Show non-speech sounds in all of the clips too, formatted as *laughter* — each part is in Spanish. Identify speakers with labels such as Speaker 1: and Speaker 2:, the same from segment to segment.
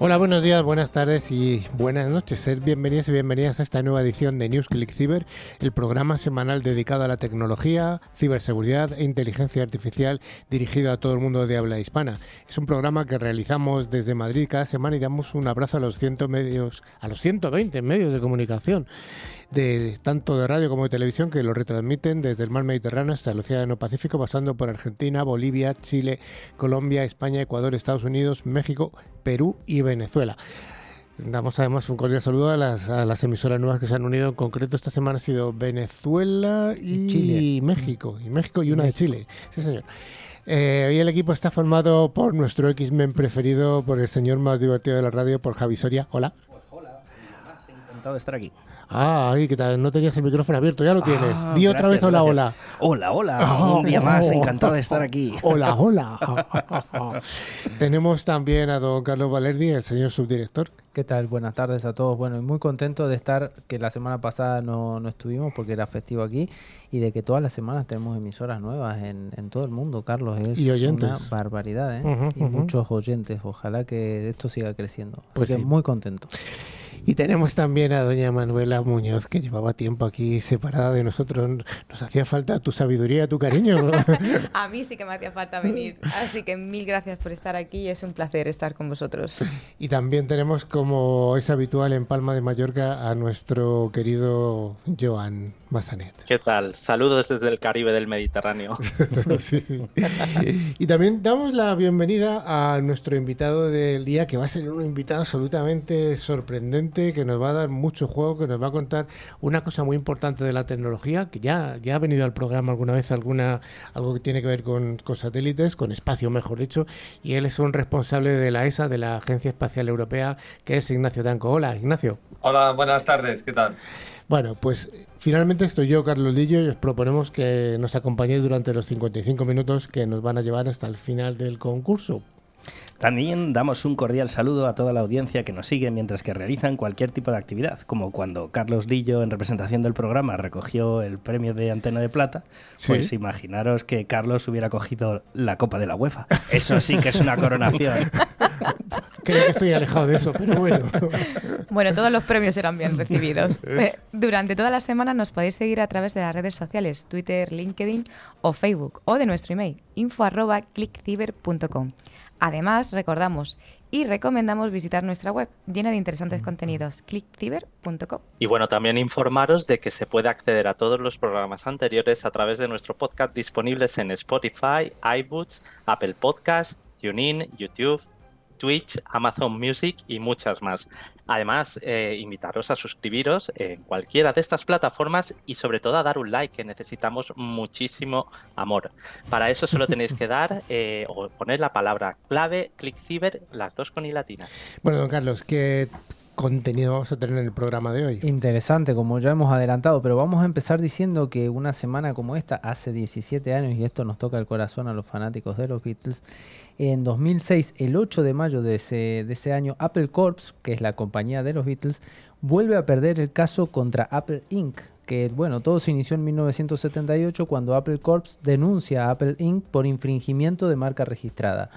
Speaker 1: Hola, buenos días, buenas tardes y buenas noches. Sed bienvenidos y bienvenidas a esta nueva edición de News Click Cyber, el programa semanal dedicado a la tecnología, ciberseguridad e inteligencia artificial dirigido a todo el mundo de habla hispana. Es un programa que realizamos desde Madrid cada semana y damos un abrazo a los, medios, a los 120 medios de comunicación de tanto de radio como de televisión que lo retransmiten desde el mar Mediterráneo hasta el Océano Pacífico, pasando por Argentina, Bolivia, Chile, Colombia, España, Ecuador, Estados Unidos, México, Perú y Venezuela. Damos además un cordial saludo a las, emisoras nuevas que se han unido. En concreto, esta semana ha sido Venezuela y, México. Y México y una de Chile. Sí, señor. Eh, hoy el equipo está formado por nuestro X-Men preferido, por el señor más divertido de la radio, por Javi Soria. Hola.
Speaker 2: Pues hola, encantado de estar aquí.
Speaker 1: Ah, ahí, que tal? No tenías el micrófono abierto, ya lo tienes. Ah, Di otra vez hola, hola.
Speaker 2: Hola, hola. Ah, un día más, encantado de estar aquí.
Speaker 1: Hola, *laughs* hola. Tenemos también a don Carlos Valerdi, el señor subdirector.
Speaker 3: ¿Qué tal? Buenas tardes a todos. Bueno, muy contento de estar, que la semana pasada no, no estuvimos porque era festivo aquí, y de que todas las semanas tenemos emisoras nuevas en, en todo el mundo, Carlos. Es
Speaker 1: y oyentes.
Speaker 3: una barbaridad, ¿eh? y muchos oyentes. Ojalá que esto siga creciendo. Pues sí. muy contento.
Speaker 1: Y tenemos también a doña Manuela Muñoz, que llevaba tiempo aquí separada de nosotros. Nos hacía falta tu sabiduría, tu cariño. *laughs*
Speaker 4: a mí sí que me hacía falta venir. Así que mil gracias por estar aquí. Es un placer estar con vosotros.
Speaker 1: Y también tenemos, como es habitual en Palma de Mallorca, a nuestro querido Joan Massanet.
Speaker 5: ¿Qué tal? Saludos desde el Caribe del Mediterráneo. *laughs*
Speaker 1: Y también damos la bienvenida a nuestro invitado del día, que va a ser un invitado absolutamente sorprendente que nos va a dar mucho juego, que nos va a contar una cosa muy importante de la tecnología, que ya, ya ha venido al programa alguna vez alguna algo que tiene que ver con, con satélites, con espacio mejor dicho, y él es un responsable de la ESA, de la Agencia Espacial Europea, que es Ignacio Tanco. Hola, Ignacio.
Speaker 6: Hola, buenas tardes, ¿qué tal?
Speaker 1: Bueno, pues finalmente estoy yo, Carlos Lillo, y os proponemos que nos acompañéis durante los 55 minutos que nos van a llevar hasta el final del concurso.
Speaker 2: También damos un cordial saludo a toda la audiencia que nos sigue mientras que realizan cualquier tipo de actividad, como cuando Carlos Lillo, en representación del programa, recogió el premio de Antena de Plata, pues imaginaros que Carlos hubiera cogido la Copa de la UEFA. Eso sí que es una coronación. *laughs*
Speaker 1: Creo que estoy alejado de eso, pero bueno. *laughs*
Speaker 4: Bueno, todos los premios serán bien recibidos. *laughs* Eh, durante toda la semana nos podéis seguir a través de las redes sociales, Twitter, LinkedIn o Facebook, o de nuestro email, info.clickciber.com. Además, recordamos y recomendamos visitar nuestra web llena de interesantes contenidos, clickciber.com.
Speaker 5: Y bueno, también informaros de que se puede acceder a todos los programas anteriores a través de nuestro podcast disponibles en Spotify, iBooks, Apple Podcasts, TuneIn, YouTube, Twitch, Amazon Music y muchas más. Además, eh, invitaros a suscribiros en cualquiera de estas plataformas y sobre todo a dar un like, que necesitamos muchísimo amor. Para eso solo *laughs* tenéis que dar eh, o poner la palabra clave ClickCiber, las dos con i latina.
Speaker 1: Bueno, don Carlos, ¿qué contenido vamos a tener en el programa de hoy?
Speaker 3: Interesante, como ya hemos adelantado, pero vamos a empezar diciendo que una semana como esta, hace 17 años, y esto nos toca el corazón a los fanáticos de los Beatles, en 2006, el 8 de mayo de ese, de ese año, Apple Corps, que es la compañía de los Beatles, vuelve a perder el caso contra Apple Inc., que bueno, todo se inició en 1978 cuando Apple Corps denuncia a Apple Inc. por infringimiento de marca registrada.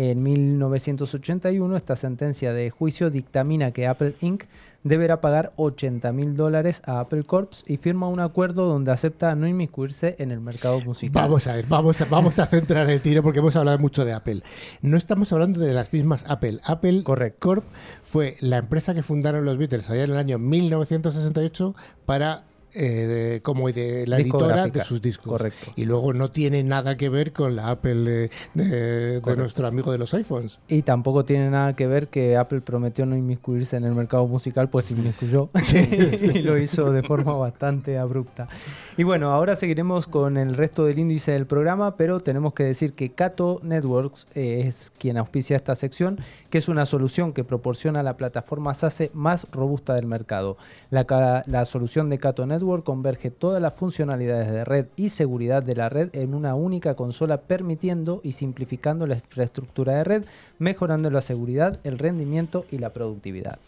Speaker 3: En 1981 esta sentencia de juicio dictamina que Apple Inc. deberá pagar 80 mil dólares a Apple Corps y firma un acuerdo donde acepta no inmiscuirse en el mercado musical.
Speaker 1: Vamos a ver, vamos a, vamos a centrar el tiro porque hemos hablado mucho de Apple. No estamos hablando de las mismas Apple. Apple Corp fue la empresa que fundaron los Beatles allá en el año 1968 para eh, como de la editora de sus discos.
Speaker 3: Correcto.
Speaker 1: Y luego no tiene nada que ver con la Apple de, nuestro amigo de los iPhones.
Speaker 3: Y tampoco tiene nada que ver que Apple prometió no inmiscuirse en el mercado musical, pues inmiscuyó *laughs* *laughs* y lo hizo de forma bastante abrupta. Y bueno, ahora seguiremos con el resto del índice del programa, pero tenemos que decir que Cato Networks eh, es quien auspicia esta sección, que es una solución que proporciona la plataforma SASE más robusta del mercado. La, la solución de Cato Networks Network converge todas las funcionalidades de red y seguridad de la red en una única consola, permitiendo y simplificando la infraestructura de red, mejorando la seguridad, el rendimiento y la productividad.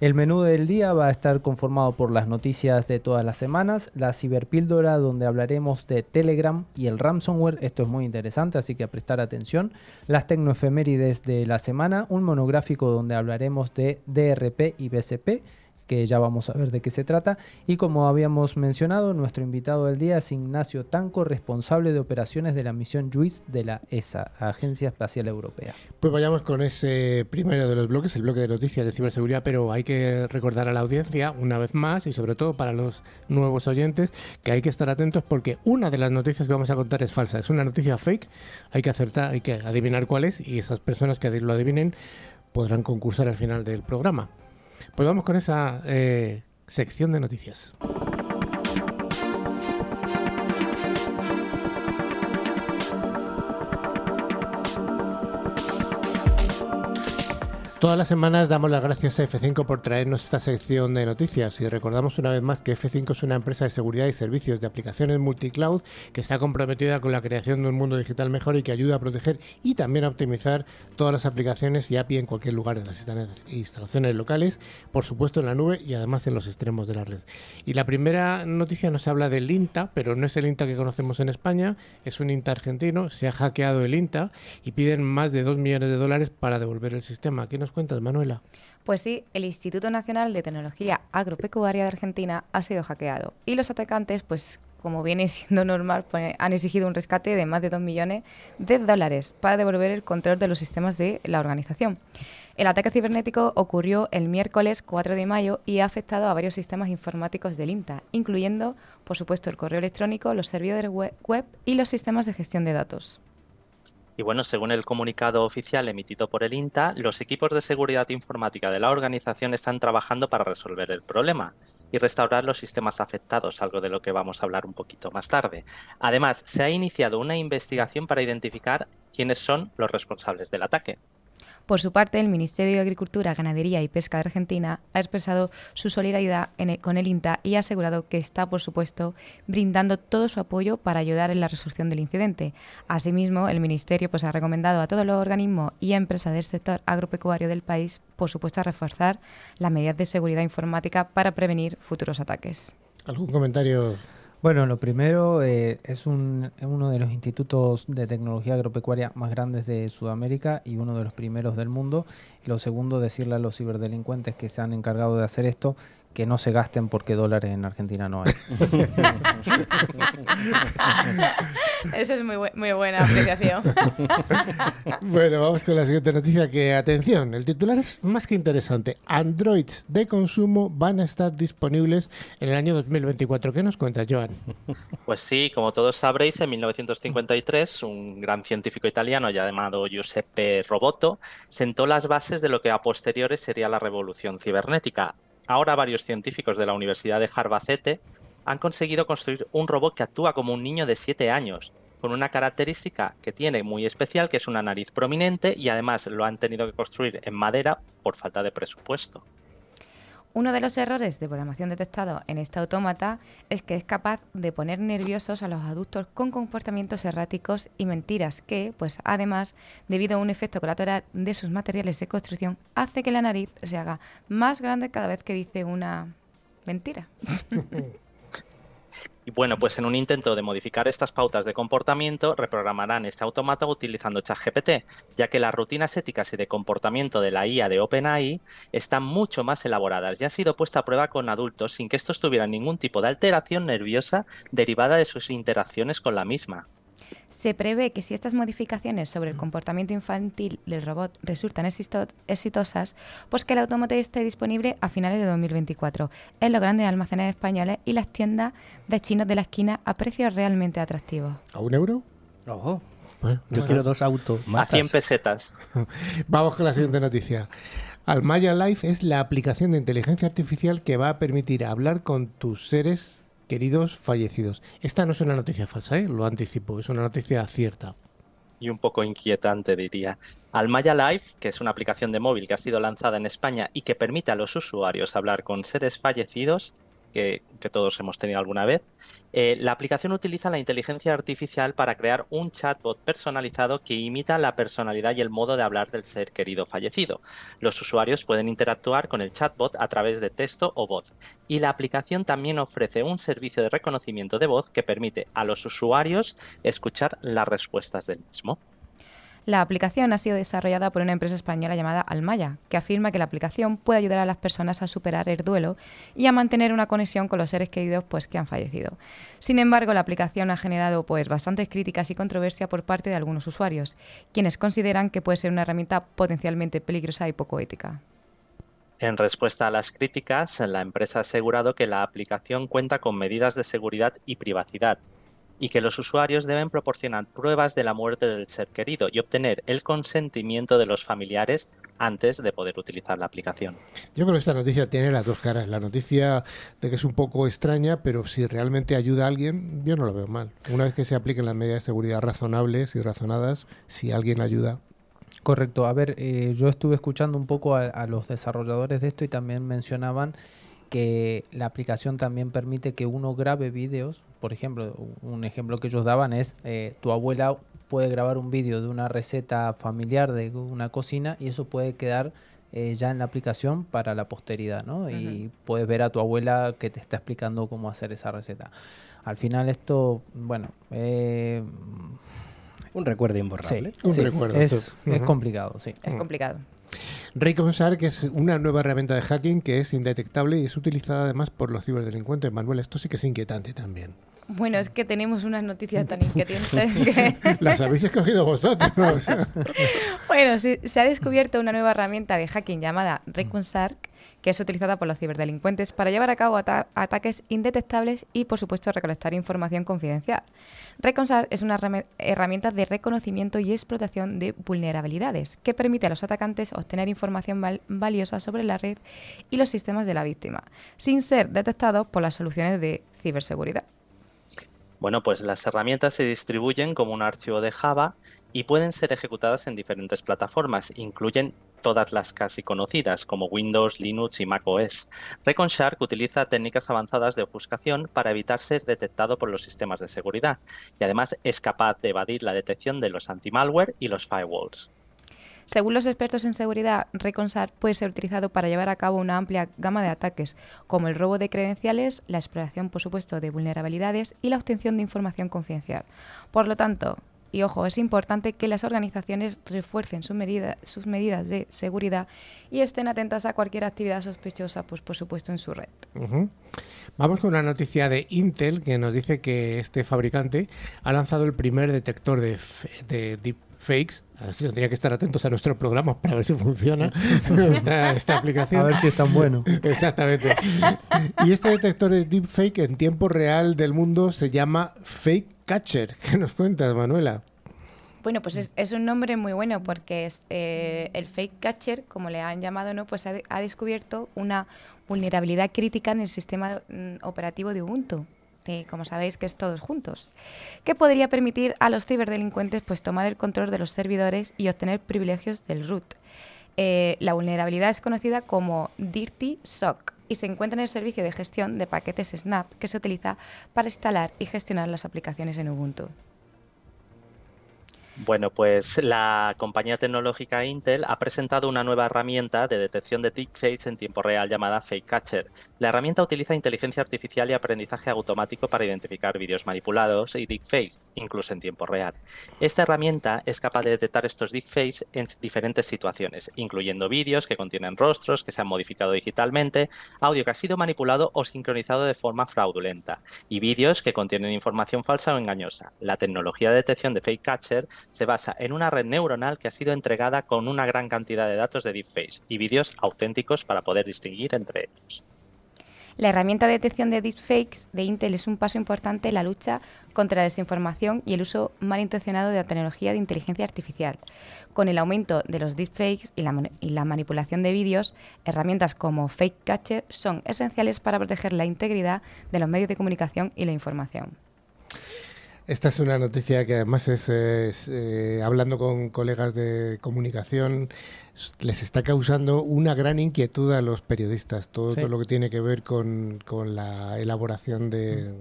Speaker 3: El menú del día va a estar conformado por las noticias de todas las semanas, la ciberpíldora donde hablaremos de Telegram y el ransomware, esto es muy interesante, así que a prestar atención, las tecnoefemérides de la semana, un monográfico donde hablaremos de DRP y BCP, que ya vamos a ver de qué se trata. Y como habíamos mencionado, nuestro invitado del día es Ignacio Tanco, responsable de operaciones de la misión JUICE de la ESA, Agencia Espacial Europea.
Speaker 1: Pues vayamos con ese primero de los bloques, el bloque de noticias de ciberseguridad, pero hay que recordar a la audiencia, una vez más, y sobre todo para los nuevos oyentes, que hay que estar atentos porque una de las noticias que vamos a contar es falsa, es una noticia fake, hay que acertar, hay que adivinar cuál es, y esas personas que lo adivinen podrán concursar al final del programa. Pues vamos con esa eh, sección de noticias. Todas las semanas damos las gracias a F5 por traernos esta sección de noticias y recordamos una vez más que F5 es una empresa de seguridad y servicios de aplicaciones multicloud que está comprometida con la creación de un mundo digital mejor y que ayuda a proteger y también a optimizar todas las aplicaciones y API en cualquier lugar en las instalaciones locales, por supuesto en la nube y además en los extremos de la red. Y la primera noticia nos habla del INTA, pero no es el INTA que conocemos en España, es un INTA argentino, se ha hackeado el INTA y piden más de 2 millones de dólares para devolver el sistema. Nos cuentas, Manuela?
Speaker 4: Pues sí, el Instituto Nacional de Tecnología Agropecuaria de Argentina ha sido hackeado y los atacantes, pues como viene *laughs* siendo normal, pues, han exigido un rescate de más de 2 millones de dólares para devolver el control de los sistemas de la organización. El ataque cibernético ocurrió el miércoles 4 de mayo y ha afectado a varios sistemas informáticos del INTA, incluyendo, por supuesto, el correo electrónico, los servidores web y los sistemas de gestión de datos.
Speaker 5: Y bueno, según el comunicado oficial emitido por el INTA, los equipos de seguridad informática de la organización están trabajando para resolver el problema y restaurar los sistemas afectados, algo de lo que vamos a hablar un poquito más tarde. Además, se ha iniciado una investigación para identificar quiénes son los responsables del ataque.
Speaker 4: Por su parte, el Ministerio de Agricultura, Ganadería y Pesca de Argentina ha expresado su solidaridad con el INTA y ha asegurado que está, por supuesto, brindando todo su apoyo para ayudar en la resolución del incidente. Asimismo, el Ministerio pues, ha recomendado a todos los organismos y empresas del sector agropecuario del país, por supuesto, a reforzar las medidas de seguridad informática para prevenir futuros ataques.
Speaker 1: ¿Algún comentario
Speaker 3: bueno, lo primero eh, es un, uno de los institutos de tecnología agropecuaria más grandes de Sudamérica y uno de los primeros del mundo. Lo segundo, decirle a los ciberdelincuentes que se han encargado de hacer esto que no se gasten porque dólares en Argentina no hay. *laughs*
Speaker 4: Esa es muy, muy buena apreciación. *laughs*
Speaker 1: bueno, vamos con la siguiente noticia que, atención, el titular es más que interesante. Androids de consumo van a estar disponibles en el año 2024. ¿Qué nos cuenta, Joan?
Speaker 5: Pues sí, como todos sabréis, en 1953 un gran científico italiano llamado Giuseppe Roboto sentó las bases de lo que a posteriores sería la revolución cibernética Ahora varios científicos de la Universidad de Harvard han conseguido construir un robot que actúa como un niño de 7 años, con una característica que tiene muy especial, que es una nariz prominente y además lo han tenido que construir en madera por falta de presupuesto.
Speaker 4: Uno de los errores de programación detectados en este autómata es que es capaz de poner nerviosos a los adultos con comportamientos erráticos y mentiras que, pues además, debido a un efecto colateral de sus materiales de construcción, hace que la nariz se haga más grande cada vez que dice una mentira. *laughs*
Speaker 5: Bueno, pues en un intento de modificar estas pautas de comportamiento, reprogramarán este automata utilizando ChatGPT, ya que las rutinas éticas y de comportamiento de la IA de OpenAI están mucho más elaboradas y han sido puesta a prueba con adultos sin que estos tuvieran ningún tipo de alteración nerviosa derivada de sus interacciones con la misma.
Speaker 4: Se prevé que si estas modificaciones sobre el comportamiento infantil del robot resultan exitosas, pues que el automóvil esté disponible a finales de 2024 en los grandes almacenes españoles y las tiendas de chinos de la esquina a precios realmente atractivos.
Speaker 1: ¿A un euro?
Speaker 2: Ojo. Yo quiero dos autos.
Speaker 5: A 100 pesetas. *laughs*
Speaker 1: Vamos con la siguiente noticia. Almaya Life es la aplicación de inteligencia artificial que va a permitir hablar con tus seres queridos fallecidos. Esta no es una noticia falsa, ¿eh? lo anticipo, es una noticia cierta.
Speaker 5: Y un poco inquietante, diría. Almaya Life, que es una aplicación de móvil que ha sido lanzada en España y que permite a los usuarios hablar con seres fallecidos, que, todos hemos tenido alguna vez. Eh, la aplicación utiliza la inteligencia artificial para crear un chatbot personalizado que imita la personalidad y el modo de hablar del ser querido fallecido. Los usuarios pueden interactuar con el chatbot a través de texto o voz. Y la aplicación también ofrece un servicio de reconocimiento de voz que permite a los usuarios escuchar las respuestas del mismo.
Speaker 4: La aplicación ha sido desarrollada por una empresa española llamada Almaya, que afirma que la aplicación puede ayudar a las personas a superar el duelo y a mantener una conexión con los seres queridos pues, que han fallecido. Sin embargo, la aplicación ha generado pues, bastantes críticas y controversia por parte de algunos usuarios, quienes consideran que puede ser una herramienta potencialmente peligrosa y poco ética.
Speaker 5: En respuesta a las críticas, la empresa ha asegurado que la aplicación cuenta con medidas de seguridad y privacidad y que los usuarios deben proporcionar pruebas de la muerte del ser querido y obtener el consentimiento de los familiares antes de poder utilizar la aplicación.
Speaker 1: Yo creo que esta noticia tiene las dos caras. La noticia de que es un poco extraña, pero si realmente ayuda a alguien, yo no lo veo mal. Una vez que se apliquen las medidas de seguridad razonables y razonadas, si alguien ayuda,
Speaker 3: Correcto. A ver, eh, yo estuve escuchando un poco a, los desarrolladores de esto y también mencionaban que la aplicación también permite que uno grabe vídeos. Por ejemplo, un ejemplo que ellos daban es eh, tu abuela puede grabar un vídeo de una receta familiar de una cocina y eso puede quedar eh, ya en la aplicación para la posteridad, ¿no? Y puedes ver a tu abuela que te está explicando cómo hacer esa receta. Al final esto, bueno, eh,
Speaker 2: un recuerdo imborrable.
Speaker 3: un recuerdo. Es, es complicado, sí.
Speaker 4: Es complicado.
Speaker 1: Que es una nueva herramienta de hacking que es indetectable y es utilizada además por los ciberdelincuentes. Manuel, esto sí que es inquietante también.
Speaker 4: Bueno, es que tenemos unas noticias tan *laughs* inquietantes que... *laughs*
Speaker 1: Las habéis escogido vosotros. *laughs*
Speaker 4: bueno, se ha descubierto una nueva herramienta de hacking llamada ReconShark que es utilizada por los ciberdelincuentes para llevar a cabo ataques indetectables y, por supuesto, recolectar información confidencial. ReconShark es una herramienta de reconocimiento y explotación de vulnerabilidades que permite a los atacantes obtener información valiosa sobre la red y los sistemas de la víctima, sin ser detectados por las soluciones de ciberseguridad.
Speaker 5: Bueno, pues las herramientas se distribuyen como un archivo de Java y pueden ser ejecutadas en diferentes plataformas. Incluyen todas las casi conocidas como Windows, Linux y macOS. ReconShark utiliza técnicas avanzadas de ofuscación para evitar ser detectado por los sistemas de seguridad y además es capaz de evadir la detección de los anti-malware y los firewalls.
Speaker 4: Según los expertos en seguridad, ReconSAR puede ser utilizado para llevar a cabo una amplia gama de ataques, como el robo de credenciales, la exploración, por supuesto, de vulnerabilidades y la obtención de información confidencial. Por lo tanto, y ojo, es importante que las organizaciones refuercen sus medidas de seguridad y estén atentas a cualquier actividad sospechosa, pues por supuesto en su red.
Speaker 1: Vamos con una noticia de Intel que nos dice que este fabricante ha lanzado el primer detector de, de fakes. Así que que estar atentos a nuestro programa para ver si funciona *laughs* esta, esta, aplicación.
Speaker 3: A ver si es tan bueno.
Speaker 1: Exactamente. Y este detector de deepfake en tiempo real del mundo se llama Fake Catcher. *laughs* ¿Qué nos cuentas, Manuela?
Speaker 4: Bueno, pues es, un nombre muy bueno porque es, eh, el fake catcher, como le han llamado, no, pues ha, descubierto una vulnerabilidad crítica en el sistema mm, operativo de Ubuntu como sabéis que es todos juntos, que podría permitir a los ciberdelincuentes pues, tomar el control de los servidores y obtener privilegios del root. Eh, la vulnerabilidad es conocida como Dirty Sock y se encuentra en el servicio de gestión de paquetes Snap que se utiliza para instalar y gestionar las aplicaciones en Ubuntu.
Speaker 5: Bueno, pues la compañía tecnológica Intel ha presentado una nueva herramienta de detección de deepfakes en tiempo real llamada Fake Catcher. La herramienta utiliza inteligencia artificial y aprendizaje automático para identificar vídeos manipulados y deepfakes, incluso en tiempo real. Esta herramienta es capaz de detectar estos deepfakes en diferentes situaciones, incluyendo vídeos que contienen rostros que se han modificado digitalmente, audio que ha sido manipulado o sincronizado de forma fraudulenta, y vídeos que contienen información falsa o engañosa. La tecnología de detección de Fake Catcher se basa en una red neuronal que ha sido entregada con una gran cantidad de datos de deepfakes y vídeos auténticos para poder distinguir entre ellos.
Speaker 4: La herramienta de detección de deepfakes de Intel es un paso importante en la lucha contra la desinformación y el uso malintencionado de la tecnología de inteligencia artificial. Con el aumento de los deepfakes y la, y la manipulación de vídeos, herramientas como Fake Catcher son esenciales para proteger la integridad de los medios de comunicación y la información.
Speaker 1: Esta es una noticia que además es, eh, hablando con colegas de comunicación, les está causando una gran inquietud a los periodistas, todo, lo que tiene que ver con, la elaboración de,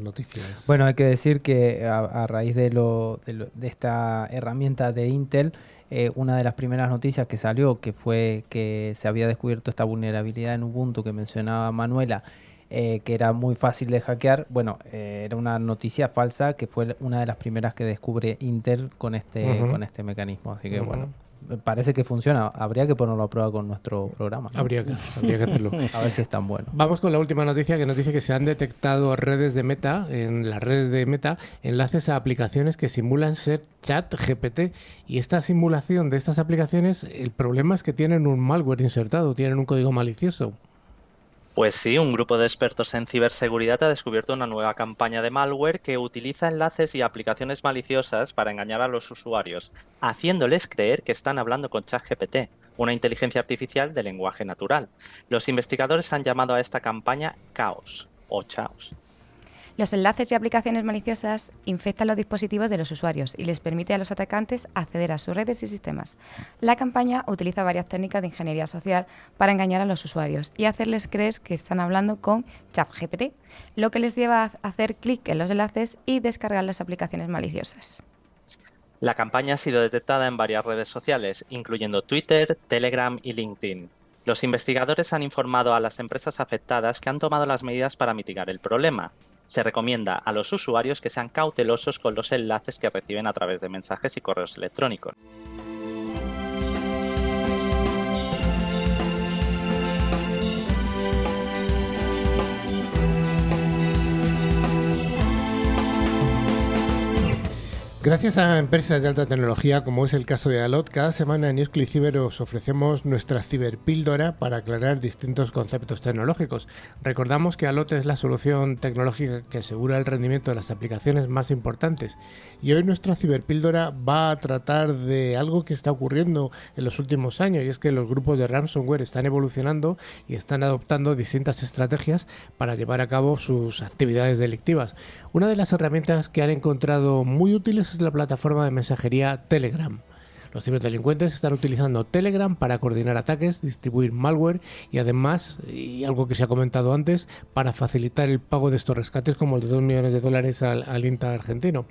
Speaker 1: noticias.
Speaker 3: Bueno, hay que decir que a, raíz de, lo, de, esta herramienta de Intel, eh, una de las primeras noticias que salió, que fue que se había descubierto esta vulnerabilidad en Ubuntu que mencionaba Manuela, eh, que era muy fácil de hackear. Bueno, eh, era una noticia falsa que fue una de las primeras que descubre Intel con este, con este mecanismo. Así que bueno, parece que funciona. Habría que ponerlo a prueba con nuestro programa.
Speaker 1: Habría, que, habría que hacerlo. *laughs*
Speaker 3: a ver si es tan bueno.
Speaker 1: Vamos con la última noticia que nos dice que se han detectado redes de Meta, en las redes de Meta, enlaces a aplicaciones que simulan ser chat GPT. Y esta simulación de estas aplicaciones, el problema es que tienen un malware insertado, tienen un código malicioso.
Speaker 5: Pues sí, un grupo de expertos en ciberseguridad ha descubierto una nueva campaña de malware que utiliza enlaces y aplicaciones maliciosas para engañar a los usuarios, haciéndoles creer que están hablando con ChatGPT, una inteligencia artificial de lenguaje natural. Los investigadores han llamado a esta campaña Chaos o Chaos.
Speaker 4: Los enlaces y aplicaciones maliciosas infectan los dispositivos de los usuarios y les permite a los atacantes acceder a sus redes y sistemas. La campaña utiliza varias técnicas de ingeniería social para engañar a los usuarios y hacerles creer que están hablando con ChatGPT, lo que les lleva a hacer clic en los enlaces y descargar las aplicaciones maliciosas.
Speaker 5: La campaña ha sido detectada en varias redes sociales, incluyendo Twitter, Telegram y LinkedIn. Los investigadores han informado a las empresas afectadas que han tomado las medidas para mitigar el problema, se recomienda a los usuarios que sean cautelosos con los enlaces que reciben a través de mensajes y correos electrónicos.
Speaker 1: Gracias a empresas de alta tecnología, como es el caso de Alot, cada semana en Newsclick os ofrecemos nuestra ciberpíldora para aclarar distintos conceptos tecnológicos. Recordamos que Alot es la solución tecnológica que asegura el rendimiento de las aplicaciones más importantes. Y hoy nuestra ciberpíldora va a tratar de algo que está ocurriendo en los últimos años, y es que los grupos de ransomware están evolucionando y están adoptando distintas estrategias para llevar a cabo sus actividades delictivas. Una de las herramientas que han encontrado muy útiles es la plataforma de mensajería Telegram. Los ciberdelincuentes están utilizando Telegram para coordinar ataques, distribuir malware y además, y algo que se ha comentado antes, para facilitar el pago de estos rescates como el de 2 millones de dólares al, INTA argentino.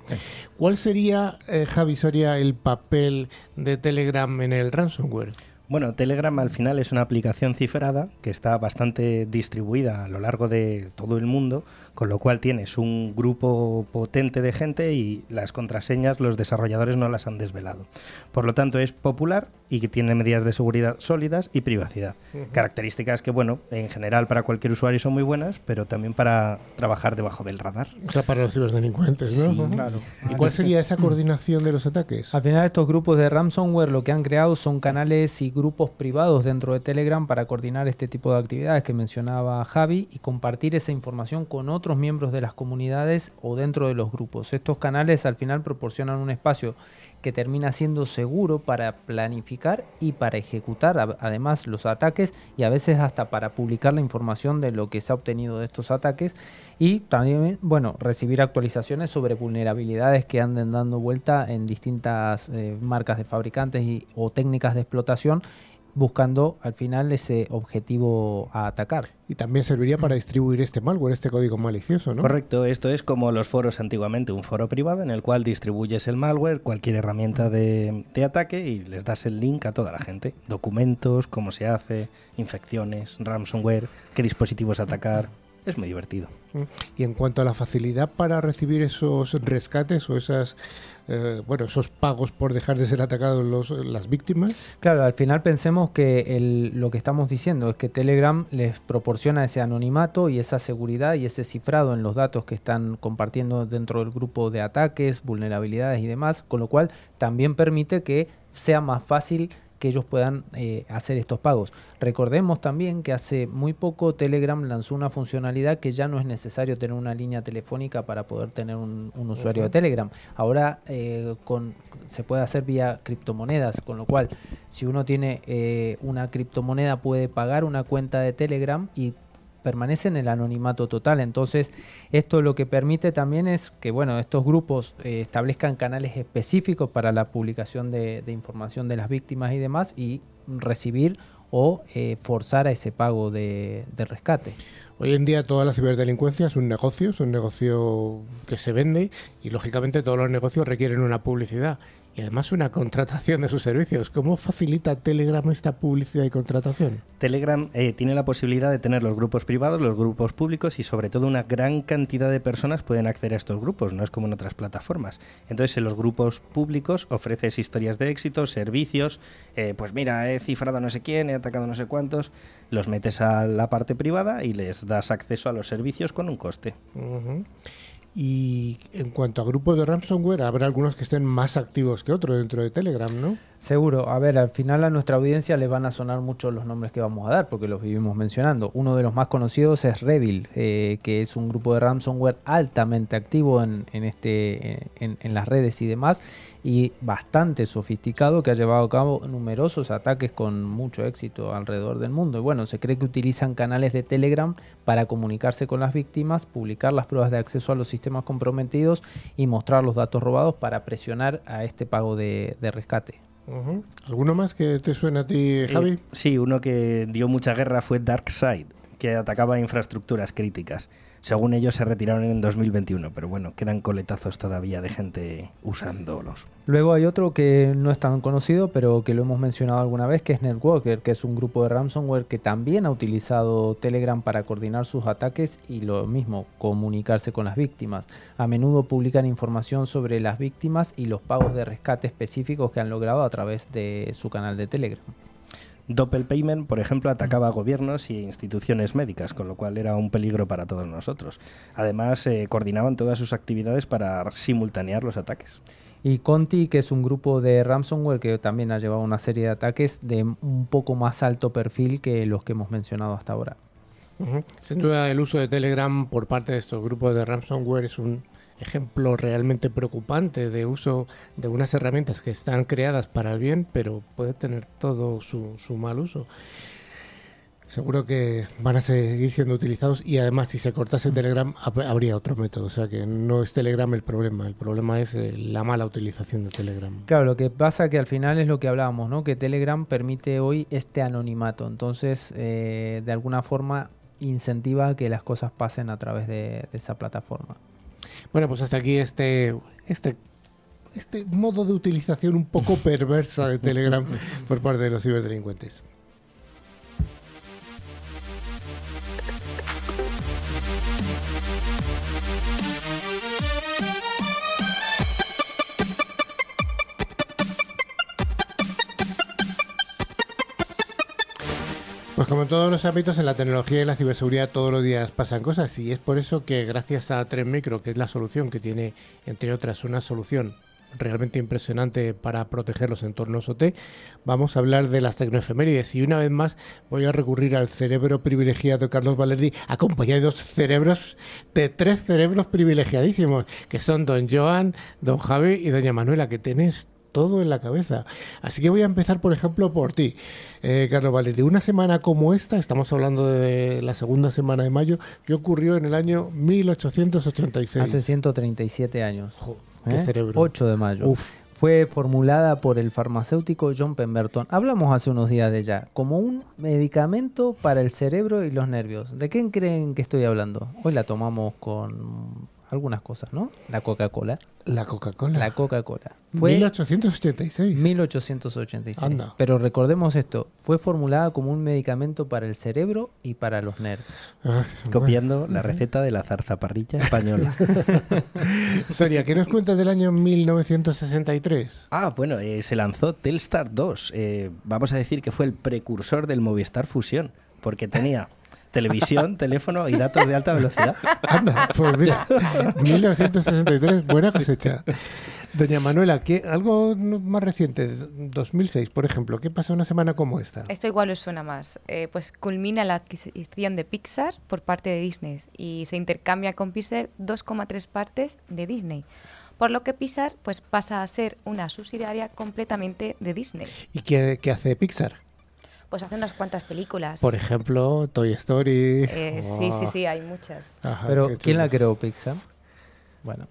Speaker 1: ¿Cuál sería, eh, Javi Soria, el papel de Telegram en el ransomware?
Speaker 2: Bueno, Telegram al final es una aplicación cifrada que está bastante distribuida a lo largo de todo el mundo, con lo cual tienes un grupo potente de gente y las contraseñas los desarrolladores no las han desvelado. Por lo tanto, es popular y que tiene medidas de seguridad sólidas y privacidad. Características que, bueno, en general para cualquier usuario son muy buenas, pero también para trabajar debajo del radar.
Speaker 1: O sea, para los ciberdelincuentes, ¿no?
Speaker 3: Sí, claro.
Speaker 1: ¿Y cuál sería esa coordinación de los ataques?
Speaker 3: Al final, estos grupos de ransomware lo que han creado son canales y grupos privados dentro de Telegram para coordinar este tipo de actividades que mencionaba Javi y compartir esa información con otros miembros de las comunidades o dentro de los grupos. Estos canales al final proporcionan un espacio que termina siendo seguro para planificar y para ejecutar además los ataques y a veces hasta para publicar la información de lo que se ha obtenido de estos ataques. Y también, bueno, recibir actualizaciones sobre vulnerabilidades que anden dando vuelta en distintas eh, marcas de fabricantes y, o técnicas de explotación buscando al final ese objetivo a atacar.
Speaker 1: Y también serviría para distribuir este malware, este código malicioso, ¿no?
Speaker 2: Correcto, esto es como los foros antiguamente, un foro privado en el cual distribuyes el malware, cualquier herramienta de, ataque y les das el link a toda la gente. Documentos, cómo se hace, infecciones, ransomware, qué dispositivos atacar. Es muy divertido.
Speaker 1: Mm. Y en cuanto a la facilidad para recibir esos rescates o esas eh, bueno, esos pagos por dejar de ser atacados los, las víctimas.
Speaker 3: Claro, al final pensemos que lo que estamos diciendo es que Telegram les proporciona ese anonimato y esa seguridad y ese cifrado en los datos que están compartiendo dentro del grupo de ataques, vulnerabilidades y demás, con lo cual también permite que sea más fácil que ellos puedan eh, hacer estos pagos. Recordemos también que hace muy poco Telegram lanzó una funcionalidad que ya no es necesario tener una línea telefónica para poder tener un, usuario de Telegram. Ahora eh, con, se puede hacer vía criptomonedas, con lo cual si uno tiene eh, una criptomoneda puede pagar una cuenta de Telegram y permanece en el anonimato total. Entonces, esto lo que permite también es que, bueno, estos grupos eh, establezcan canales específicos para la publicación de, información de las víctimas y demás y recibir o eh, forzar a ese pago de, de rescate.
Speaker 1: Hoy en día toda la ciberdelincuencia es un negocio, es un negocio que se vende y lógicamente todos los negocios requieren una publicidad y además una contratación de sus servicios. ¿Cómo facilita Telegram esta publicidad y contratación?
Speaker 2: Telegram eh, tiene la posibilidad de tener los grupos privados, los grupos públicos y sobre todo una gran cantidad de personas pueden acceder a estos grupos, no es como en otras plataformas. Entonces en los grupos públicos ofreces historias de éxito, servicios, eh, pues mira, he cifrado a no sé quién, he atacado a no sé cuántos, los metes a la parte privada y les das acceso a los servicios con un coste.
Speaker 1: Y en cuanto a grupos de ransomware, habrá algunos que estén más activos que otros dentro de Telegram, ¿no?
Speaker 3: Seguro. A ver, al final a nuestra audiencia les van a sonar mucho los nombres que vamos a dar, porque los vivimos mencionando. Uno de los más conocidos es Revil, eh, que es un grupo de ransomware altamente activo en, este, en las redes y demás y bastante sofisticado que ha llevado a cabo numerosos ataques con mucho éxito alrededor del mundo. Y bueno, se cree que utilizan canales de Telegram para comunicarse con las víctimas, publicar las pruebas de acceso a los sistemas comprometidos y mostrar los datos robados para presionar a este pago de, rescate.
Speaker 1: ¿Alguno más que te suena a ti, eh, Javi?
Speaker 2: sí, uno que dio mucha guerra fue DarkSide, que atacaba infraestructuras críticas. Según ellos se retiraron en 2021, pero bueno, quedan coletazos todavía de gente usándolos.
Speaker 3: Luego hay otro que no es tan conocido, pero que lo hemos mencionado alguna vez, que es Netwalker, que es un grupo de ransomware que también ha utilizado Telegram para coordinar sus ataques y lo mismo, comunicarse con las víctimas. A menudo publican información sobre las víctimas y los pagos de rescate específicos que han logrado a través de su canal de Telegram.
Speaker 2: Doppelpayment, por ejemplo, atacaba a gobiernos y instituciones médicas, con lo cual era un peligro para todos nosotros. Además, eh, coordinaban todas sus actividades para simultanear los ataques.
Speaker 3: Y Conti, que es un grupo de ransomware que también ha llevado una serie de ataques de un poco más alto perfil que los que hemos mencionado hasta ahora.
Speaker 1: Sin duda, el uso de Telegram por parte de estos grupos de ransomware es un ejemplo realmente preocupante de uso de unas herramientas que están creadas para el bien, pero puede tener todo su, mal uso. Seguro que van a seguir siendo utilizados y además si se cortase Telegram habría otro método. O sea que no es Telegram el problema, el problema es eh, la mala utilización de Telegram.
Speaker 3: Claro, lo que pasa que al final es lo que hablábamos, ¿no? que Telegram permite hoy este anonimato. Entonces, eh, de alguna forma incentiva que las cosas pasen a través de esa plataforma.
Speaker 1: Bueno, pues hasta aquí este, este, este modo de utilización un poco perversa de Telegram *laughs* por parte de los ciberdelincuentes. Pues como en todos los ámbitos, en la tecnología y la ciberseguridad todos los días pasan cosas y es por eso que gracias a Tren Micro, que es la solución que tiene, entre otras, una solución realmente impresionante para proteger los entornos OT, vamos a hablar de las tecnoefemérides. Y una vez más voy a recurrir al cerebro privilegiado Carlos Valerdi, acompañado de dos cerebros, de tres cerebros privilegiadísimos, que son don Joan, don Javi y doña Manuela, que tenés todo en la cabeza. Así que voy a empezar, por ejemplo, por ti, eh, Carlos Valeri. Una semana como esta, estamos hablando de la segunda semana de mayo, que ocurrió en el año 1886.
Speaker 3: Hace 137 años. qué ¿Eh? cerebro. 8 de mayo. Fue formulada por el farmacéutico John Pemberton. Hablamos hace unos días de ella, como un medicamento para el cerebro y los nervios. ¿De qué creen que estoy hablando? Hoy la tomamos con algunas cosas, ¿no? La Coca-Cola.
Speaker 1: La Coca-Cola.
Speaker 3: La Coca-Cola.
Speaker 1: Fue 1886.
Speaker 3: 1886. Anda. Pero recordemos esto, fue formulada como un medicamento para el cerebro y para los nervios.
Speaker 2: Ah, Copiando la receta de la zarzaparrilla española. *laughs*
Speaker 1: Soria, ¿qué nos cuentas del año 1963?
Speaker 2: Ah, bueno, eh, se lanzó Telstar 2. Eh, vamos a decir que fue el precursor del Movistar Fusión, porque tenía televisión, *laughs* teléfono y datos de alta velocidad.
Speaker 1: Anda, pues mira, *laughs* 1963, buena cosecha. Doña Manuela, ¿qué, algo más reciente, 2006, por ejemplo, ¿qué pasa una semana como esta?
Speaker 4: Esto igual os suena más. Eh, pues culmina la adquisición de Pixar por parte de Disney y se intercambia con Pixar 2,3 partes de Disney por lo que Pixar pues, pasa a ser una subsidiaria completamente de Disney.
Speaker 1: ¿Y qué, qué hace Pixar?
Speaker 4: Pues hace unas cuantas películas.
Speaker 1: Por ejemplo, Toy Story.
Speaker 4: Eh, Sí, sí, sí, hay muchas.
Speaker 1: Ajá,
Speaker 3: Pero ¿quién la creó Pixar? Bueno.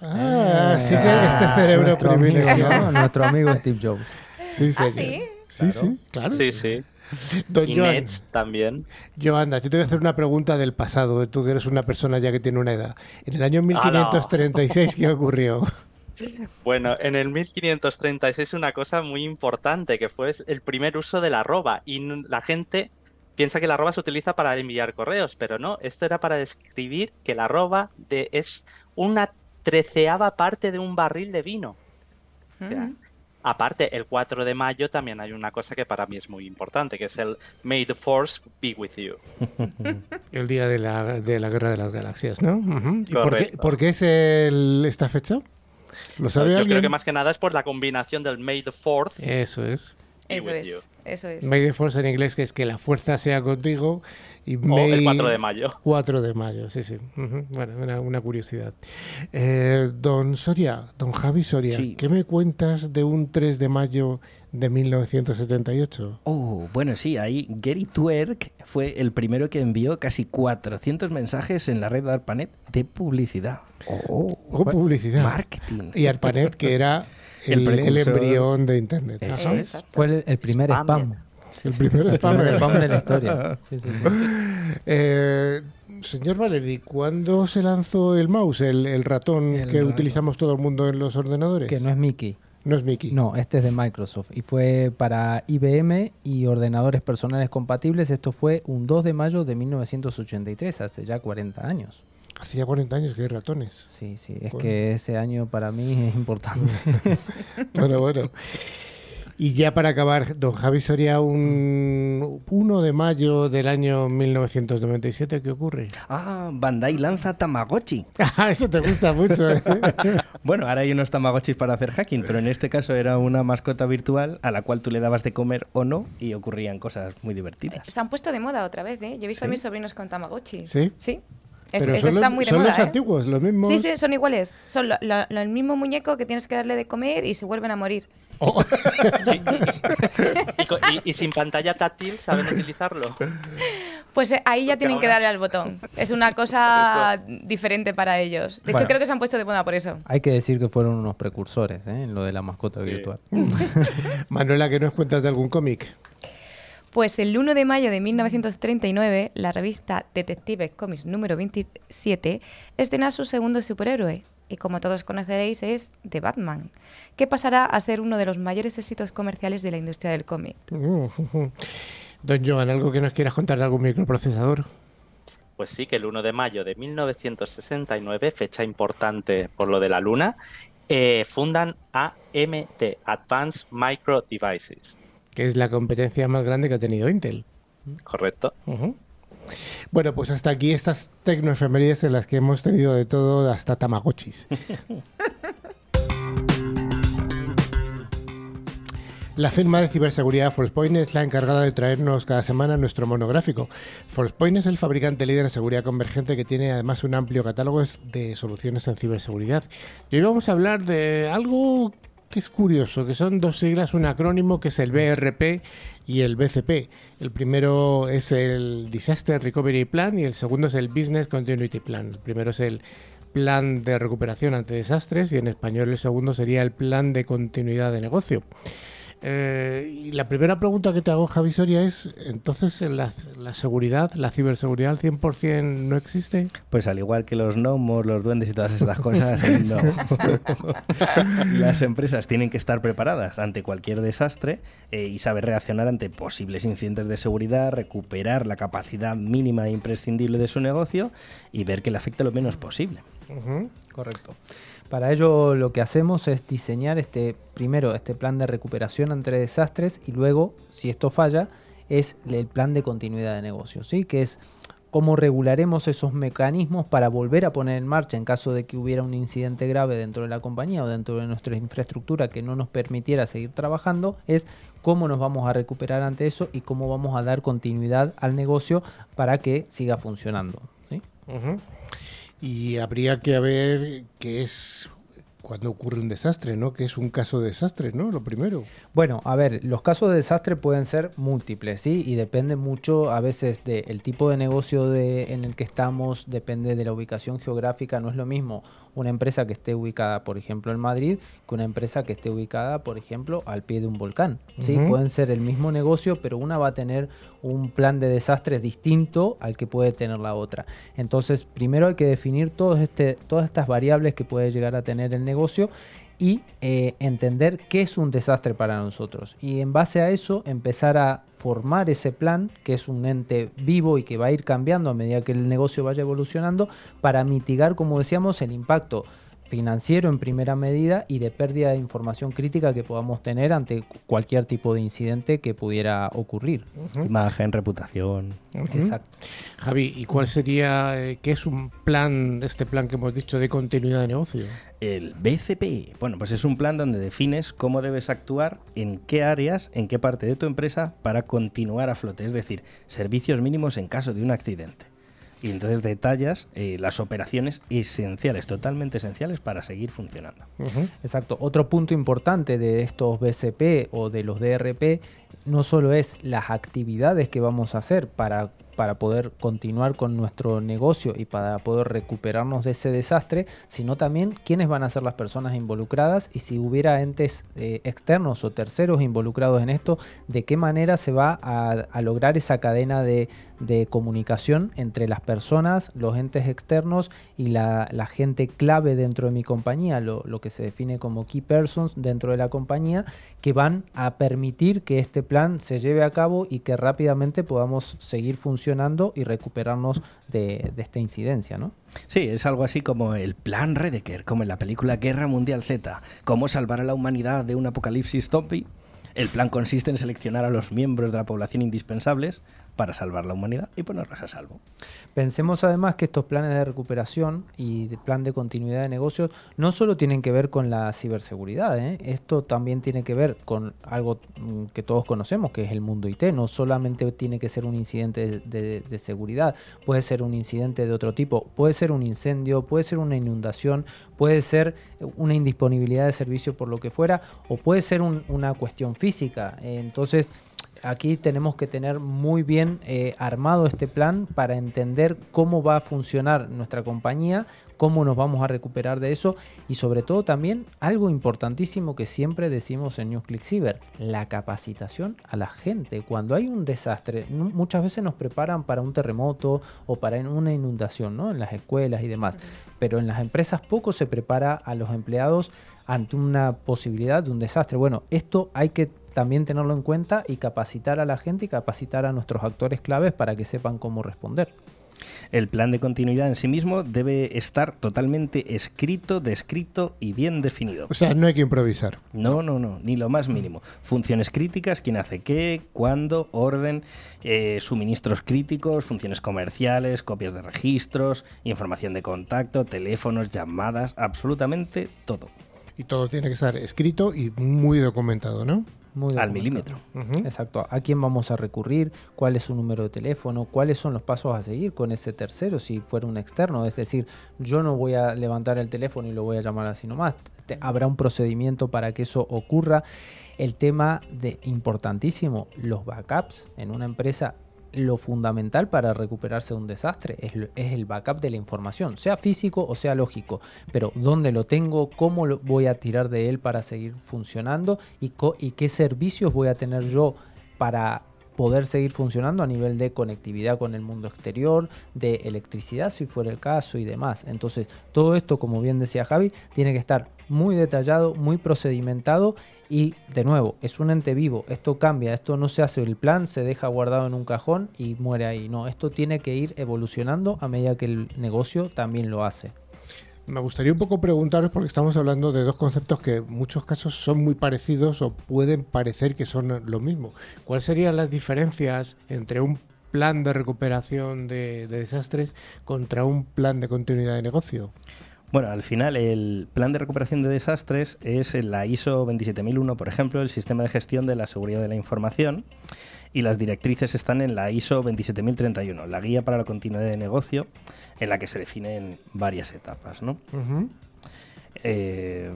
Speaker 1: Ah, sí que
Speaker 3: Ah,
Speaker 1: este cerebro
Speaker 3: nuestro amigo,
Speaker 1: privilegiado.
Speaker 3: ¿no? Nuestro amigo Steve Jobs.
Speaker 1: Sí,
Speaker 4: ¿Ah,
Speaker 1: señor.
Speaker 4: sí?
Speaker 1: Sí, sí, claro.
Speaker 5: Sí, sí. *laughs*
Speaker 1: Don
Speaker 5: Y
Speaker 1: Joan,
Speaker 5: Nets también.
Speaker 1: Joanda, yo te voy a hacer una pregunta del pasado, tú que eres una persona ya que tiene una edad. En el año 1536, ¿qué ocurrió? *laughs*
Speaker 5: Bueno, en el 1536 una cosa muy importante que fue el primer uso de la arroba y la gente piensa que la arroba se utiliza para enviar correos, pero no, esto era para describir que la arroba de, es una treceava parte de un barril de vino. O sea,
Speaker 4: Mm.
Speaker 5: Aparte, el 4 de mayo también hay una cosa que para mí es muy importante, que es el May the Force be with you. *laughs*
Speaker 1: El día de la, de la Guerra de las Galaxias, ¿no? Ujú. ¿Y por qué, por qué es el- esta fecha? ¿Lo sabe
Speaker 5: Yo
Speaker 1: alguien?
Speaker 5: creo que más que nada es por la combinación del May the Fourth
Speaker 1: Eso es.
Speaker 4: Eso
Speaker 5: you.
Speaker 4: es, eso es.
Speaker 1: May the Force en inglés, que es que la fuerza sea contigo. Y
Speaker 5: O
Speaker 1: May...
Speaker 5: el 4 de mayo. *laughs*
Speaker 1: 4 de mayo, sí, sí. Bueno, una, una curiosidad. Eh, don Soria, don Javi Soria,
Speaker 2: Sí.
Speaker 1: ¿qué me cuentas de un 3 de mayo de 1978?
Speaker 2: Oh, bueno, sí, ahí Gary Twerk fue el primero que envió casi 400 mensajes en la red de ARPANET de publicidad. Oh,
Speaker 1: O publicidad.
Speaker 2: marketing.
Speaker 1: Y ARPANET, que era *laughs*
Speaker 2: El
Speaker 1: el, el embrión de Internet.
Speaker 2: Eso es.
Speaker 3: Fue el, el primer spam.
Speaker 1: El primer
Speaker 3: El spam de la historia. *laughs* Sí, sí, sí.
Speaker 1: Eh, señor Valerdi, ¿cuándo se lanzó el mouse, el, el ratón
Speaker 3: El
Speaker 1: que
Speaker 3: ratón.
Speaker 1: utilizamos todo el mundo en los ordenadores?
Speaker 3: Que no es Mickey.
Speaker 1: No es Mickey.
Speaker 3: No, este es de Microsoft y fue para IBM y ordenadores personales compatibles. Esto fue un 2 de mayo de 1983, hace ya 40 años.
Speaker 1: Hace ya 40 años que hay ratones.
Speaker 3: Sí, sí, es
Speaker 1: Bueno.
Speaker 3: que ese año para mí es importante. *laughs*
Speaker 1: Bueno, bueno. *laughs* Y ya para acabar, don Javi Soria, un 1 de mayo del año 1997, ¿qué ocurre?
Speaker 2: Ah, Bandai lanza Tamagotchi. *laughs*
Speaker 1: Ah, eso te gusta mucho. ¿eh? *laughs*
Speaker 2: Bueno, ahora hay unos Tamagotchis para hacer hacking, pero en este caso era una mascota virtual a la cual tú le dabas de comer o no y ocurrían cosas muy divertidas.
Speaker 4: Se han puesto de moda otra vez, ¿eh? Yo he visto a
Speaker 2: ¿Sí?
Speaker 4: mis sobrinos con Tamagotchi.
Speaker 1: ¿Sí?
Speaker 4: Sí. Es,
Speaker 1: Pero son,
Speaker 4: está
Speaker 1: los,
Speaker 4: muy de
Speaker 1: son
Speaker 4: moda,
Speaker 1: los
Speaker 4: ¿eh?
Speaker 1: antiguos, los mismos.
Speaker 4: Sí, sí, son iguales. Son lo- lo- lo- el mismo muñeco que tienes que darle de comer y se vuelven a morir.
Speaker 5: Sí. Y, co- y- y sin pantalla táctil, ¿saben utilizarlo?
Speaker 4: Pues eh, ahí ya
Speaker 5: Porque
Speaker 4: tienen que darle al botón. Es una cosa diferente para ellos. De
Speaker 3: Bueno.
Speaker 4: hecho, creo que se han puesto de moda por eso.
Speaker 3: Hay que decir que fueron unos precursores ¿eh? en lo de la mascota
Speaker 5: Sí.
Speaker 3: virtual. *laughs*
Speaker 1: Manuela, ¿qué nos cuentas de algún cómic?
Speaker 4: Pues el 1 de mayo de 1939, la revista Detective Comics número 27 estrena su segundo superhéroe, y como todos conoceréis es The Batman, que pasará a ser uno de los mayores éxitos comerciales de la industria del cómic.
Speaker 1: Don Joan, ¿algo que nos quieras contar de algún microprocesador?
Speaker 5: Pues sí, que el 1 de mayo de 1969, fecha importante por lo de la luna, eh, fundan AMD, Advanced Micro Devices.
Speaker 1: Que es la competencia más grande que ha tenido Intel.
Speaker 5: ¿Correcto?
Speaker 1: Ujú. Bueno, pues hasta aquí estas tecnoefemérides en las que hemos tenido de todo, hasta Tamagotchis. *laughs* La firma de ciberseguridad Forcepoint es la encargada de traernos cada semana nuestro monográfico. Forcepoint es el fabricante líder en seguridad convergente que tiene además un amplio catálogo de soluciones en ciberseguridad. Y hoy vamos a hablar de algo que es curioso, que son dos siglas, un acrónimo que es el BRP y el BCP. El primero es el Disaster Recovery Plan y el segundo es el Business Continuity Plan. El primero es el plan de recuperación ante desastres y en español el segundo sería el plan de continuidad de negocio. Eh, y la primera pregunta que te hago, Javi Soria, es, entonces, ¿la, la seguridad, la ciberseguridad al 100% no existe?
Speaker 2: Pues al igual que los gnomos, los duendes y todas estas cosas, *laughs* no. *laughs* Las empresas tienen que estar preparadas ante cualquier desastre eh, y saber reaccionar ante posibles incidentes de seguridad, recuperar la capacidad mínima e imprescindible de su negocio y ver que le afecte lo menos posible.
Speaker 3: Correcto. Para ello lo que hacemos es diseñar este primero este plan de recuperación ante desastres y luego, si esto falla, es el plan de continuidad de negocio, ¿sí? Que es cómo regularemos esos mecanismos para volver a poner en marcha en caso de que hubiera un incidente grave dentro de la compañía o dentro de nuestra infraestructura que no nos permitiera seguir trabajando, es cómo nos vamos a recuperar ante eso y cómo vamos a dar continuidad al negocio para que siga funcionando. ¿sí?
Speaker 1: Y habría que ver qué es cuando ocurre un desastre, ¿no? Que es un caso de desastre, ¿no? Lo primero.
Speaker 3: Bueno, a ver, los casos de desastre pueden ser múltiples, ¿sí? Y depende mucho a veces del tipo de negocio de, en el que estamos, depende de la ubicación geográfica, no es lo mismo una empresa que esté ubicada, por ejemplo, en Madrid, que una empresa que esté ubicada, por ejemplo, al pie de un volcán. ¿sí? Pueden ser el mismo negocio, pero una va a tener un plan de desastres distinto al que puede tener la otra. Entonces, primero hay que definir este, todas estas variables que puede llegar a tener el negocio y eh, entender qué es un desastre para nosotros. Y en base a eso empezar a formar ese plan, que es un ente vivo y que va a ir cambiando a medida que el negocio vaya evolucionando, para mitigar, como decíamos, el impacto financiero en primera medida y de pérdida de información crítica que podamos tener ante cualquier tipo de incidente que pudiera ocurrir.
Speaker 2: Imagen, reputación.
Speaker 1: Exacto. Javi, ¿y cuál sería, eh, qué es un plan, este plan que hemos dicho de continuidad de negocio?
Speaker 2: El BCP. Bueno, pues es un plan donde defines cómo debes actuar, en qué áreas, en qué parte de tu empresa para continuar a flote, es decir, servicios mínimos en caso de un accidente y entonces detallas eh, las operaciones esenciales, totalmente esenciales para seguir funcionando.
Speaker 3: Exacto. Otro punto importante de estos BCP o de los DRP no solo es las actividades que vamos a hacer para para poder continuar con nuestro negocio y para poder recuperarnos de ese desastre, sino también quiénes van a ser las personas involucradas y si hubiera entes eh, externos o terceros involucrados en esto, de qué manera se va a, lograr esa cadena de, comunicación entre las personas, los entes externos y la, gente clave dentro de mi compañía, lo, lo que se define como key persons dentro de la compañía, que van a permitir que este plan se lleve a cabo y que rápidamente podamos seguir funcionando y recuperarnos de, esta incidencia, ¿no?
Speaker 2: Sí, es algo así como el plan Redeker, como en la película Guerra Mundial Z, cómo salvar a la humanidad de un apocalipsis zombie. El plan consiste en seleccionar a los miembros de la población indispensables para salvar la humanidad y ponerlos a salvo.
Speaker 3: Pensemos además que estos planes de recuperación y de plan de continuidad de negocios no solo tienen que ver con la ciberseguridad, ¿eh? esto también tiene que ver con algo mm, que todos conocemos, que es el mundo IT. No solamente tiene que ser un incidente de, de seguridad, puede ser un incidente de otro tipo, puede ser un incendio, puede ser una inundación, puede ser una indisponibilidad de servicio por lo que fuera, o puede ser una cuestión física. Entonces, aquí tenemos que tener muy bien eh, armado este plan para entender cómo va a funcionar nuestra compañía, cómo nos vamos a recuperar de eso y sobre todo también algo importantísimo que siempre decimos en NewsClick Cyber, la capacitación a la gente. Cuando hay un desastre, muchas veces nos preparan para un terremoto o para una inundación, ¿no? En las escuelas y demás, pero en las empresas poco se prepara a los empleados ante una posibilidad de un desastre. Bueno, esto hay que también tenerlo en cuenta y capacitar a la gente y capacitar a nuestros actores claves para que sepan cómo responder.
Speaker 2: El plan de continuidad en sí mismo debe estar totalmente escrito, descrito y bien definido.
Speaker 1: O sea, no hay que improvisar.
Speaker 2: No, no, no, ni lo más mínimo. Funciones críticas, quién hace qué, cuándo, orden, eh, suministros críticos, funciones comerciales, copias de registros, información de contacto, teléfonos, llamadas, absolutamente todo.
Speaker 1: Y todo tiene que estar escrito y muy documentado, ¿no?
Speaker 2: Al milímetro.
Speaker 3: Exacto. ¿A quién vamos a recurrir? ¿Cuál es su número de teléfono? ¿Cuáles son los pasos a seguir con ese tercero si fuera un externo? Es decir, yo no voy a levantar el teléfono y lo voy a llamar así nomás. Habrá un procedimiento para que eso ocurra. El tema de importantísimo, los backups en una empresa lo fundamental para recuperarse de un desastre es, el backup de la información, sea físico o sea lógico, pero dónde lo tengo, cómo lo voy a tirar de él para seguir funcionando y, qué servicios voy a tener yo para poder seguir funcionando a nivel de conectividad con el mundo exterior, de electricidad si fuera el caso y demás. Entonces, todo esto, como bien decía Javi, tiene que estar muy detallado, muy procedimentado y de nuevo, es un ente vivo, esto cambia, esto no se hace el plan, se deja guardado en un cajón y muere ahí. No, esto tiene que ir evolucionando a medida que el negocio también lo hace.
Speaker 1: Me gustaría un poco preguntaros, porque estamos hablando de dos conceptos que en muchos casos son muy parecidos o pueden parecer que son lo mismo. ¿Cuáles serían las diferencias entre un plan de recuperación de, de desastres contra un plan de continuidad de negocio?
Speaker 2: Bueno, al final el plan de recuperación de desastres es la ISO 27001, por ejemplo, el sistema de gestión de la seguridad de la información, y las directrices están en la ISO 27031, la guía para la continuidad de negocio, en la que se definen varias etapas. ¿no? Eh,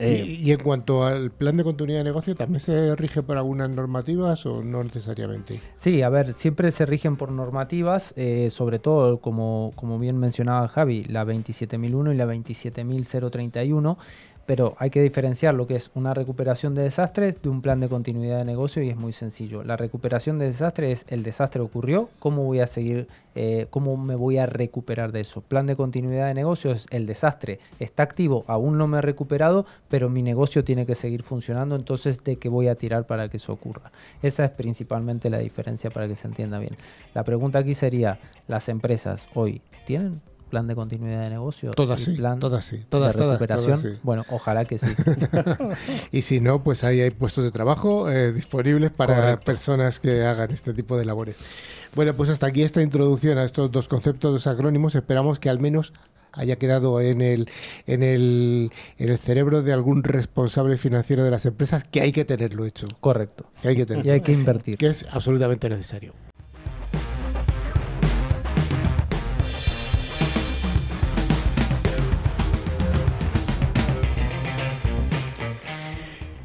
Speaker 1: ¿Y, en cuanto al plan de continuidad de negocio, también se rige por algunas normativas o no necesariamente?
Speaker 3: Sí, a ver, siempre se rigen por normativas, sobre todo, como, como bien mencionaba Javi, la 27001 y la 27031 pero hay que diferenciar lo que es una recuperación de desastres de un plan de continuidad de negocio y es muy sencillo. La recuperación de desastre es el desastre ocurrió, cómo voy a seguir, eh, cómo me voy a recuperar de eso. Plan de continuidad de negocio es el desastre está activo, aún no me he recuperado, pero mi negocio tiene que seguir funcionando, entonces de qué voy a tirar para que eso ocurra. Esa es principalmente la diferencia para que se entienda bien. La pregunta aquí sería, ¿las empresas hoy tienen plan de continuidad de negocio?
Speaker 1: Todas sí,
Speaker 3: plan
Speaker 1: todas sí, todas,
Speaker 3: de recuperación. Bueno, ojalá que sí. *laughs*
Speaker 1: y si no, pues ahí hay puestos de trabajo eh, disponibles para personas que hagan este tipo de labores. Bueno, pues hasta aquí esta introducción a estos dos conceptos, dos acrónimos. Esperamos que al menos haya quedado en el, en el, en el cerebro de algún responsable financiero de las empresas que hay que tenerlo hecho.
Speaker 3: Correcto.
Speaker 1: Que hay que tenerlo.
Speaker 3: Y hay que invertir.
Speaker 1: Que es absolutamente necesario.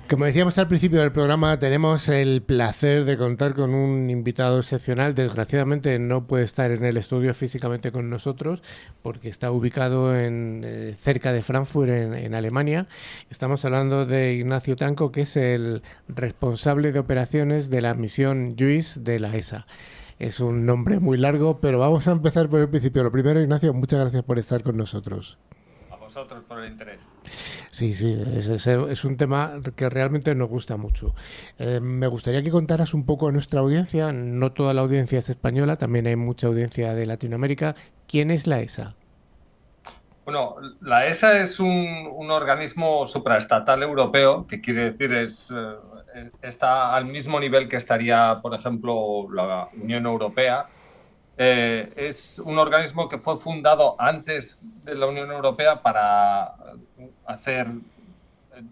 Speaker 1: Como decíamos al principio del programa, tenemos el placer de contar con un invitado excepcional. Desgraciadamente no puede estar en el estudio físicamente con nosotros porque está ubicado en, eh, cerca de Frankfurt, en, Alemania. Estamos hablando de Ignacio Tanco, que es el responsable de operaciones de la misión JUICE de la ESA. Es un nombre muy largo, pero vamos a empezar por el principio. Lo primero, Ignacio, muchas gracias por estar con nosotros.
Speaker 6: A vosotros por el interés.
Speaker 1: Sí, sí, es, un tema que realmente nos gusta mucho. Eh, me gustaría que contaras un poco a nuestra audiencia, no toda la audiencia es española, también hay mucha audiencia de Latinoamérica. ¿Quién es la ESA?
Speaker 6: Bueno, la ESA es un, organismo supraestatal europeo, que quiere decir es, eh, está al mismo nivel que estaría, por ejemplo, la Unión Europea eh, es un organismo que fue fundado antes de la Unión Europea para hacer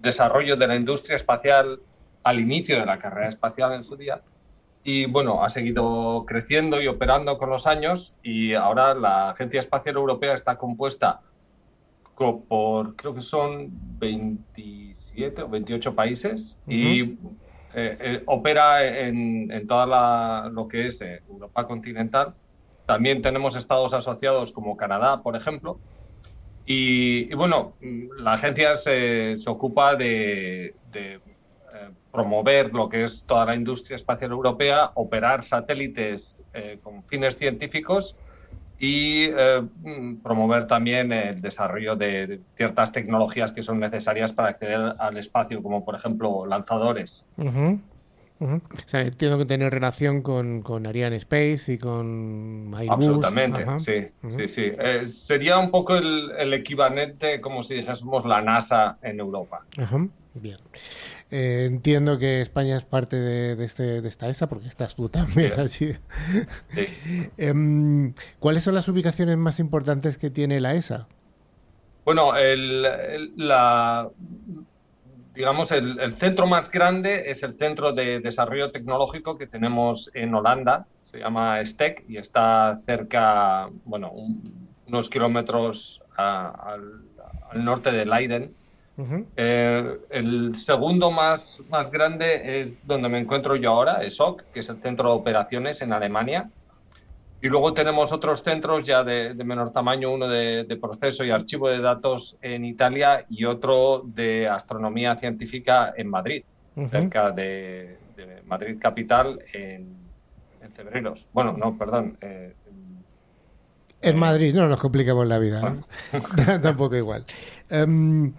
Speaker 6: desarrollo de la industria espacial al inicio de la carrera espacial en su día. Y bueno, ha seguido creciendo y operando con los años y ahora la Agencia Espacial Europea está compuesta por, creo que son 27 o 28 países y eh, eh, opera en, en toda lo que es Europa continental también tenemos estados asociados como Canadá, por ejemplo. Y, bueno, la agencia se, ocupa de, eh, promover lo que es toda la industria espacial europea, operar satélites eh, con fines científicos y eh, promover también el desarrollo de, ciertas tecnologías que son necesarias para acceder al espacio, como por ejemplo lanzadores.
Speaker 1: O sea, entiendo que tiene relación con, con Ariane Space y con Airbus.
Speaker 6: Absolutamente, sí, sí, sí. Eh, sería un poco el, equivalente, como si dijésemos, la NASA en Europa.
Speaker 1: Ajá, bien. Eh, entiendo que España es parte de, este, de esta ESA, porque estás tú también así. Sí. *laughs* Em, ¿Cuáles son las ubicaciones más importantes que tiene la ESA?
Speaker 6: Bueno, el, la, digamos, el, centro más grande es el centro de desarrollo tecnológico que tenemos en Holanda, se llama STEC y está cerca, bueno, unos kilómetros al, norte de Leiden. Eh, el segundo más, más grande es donde me encuentro yo ahora, ESOC, que es el centro de operaciones en Alemania. Y luego tenemos otros centros ya de, menor tamaño, uno de, proceso y archivo de datos en Italia y otro de astronomía científica en Madrid, cerca de, Madrid capital en, en Cebreros. Bueno, no, perdón.
Speaker 1: Eh, en, Madrid, no nos complicamos la vida. *laughs* Tampoco igual. Em,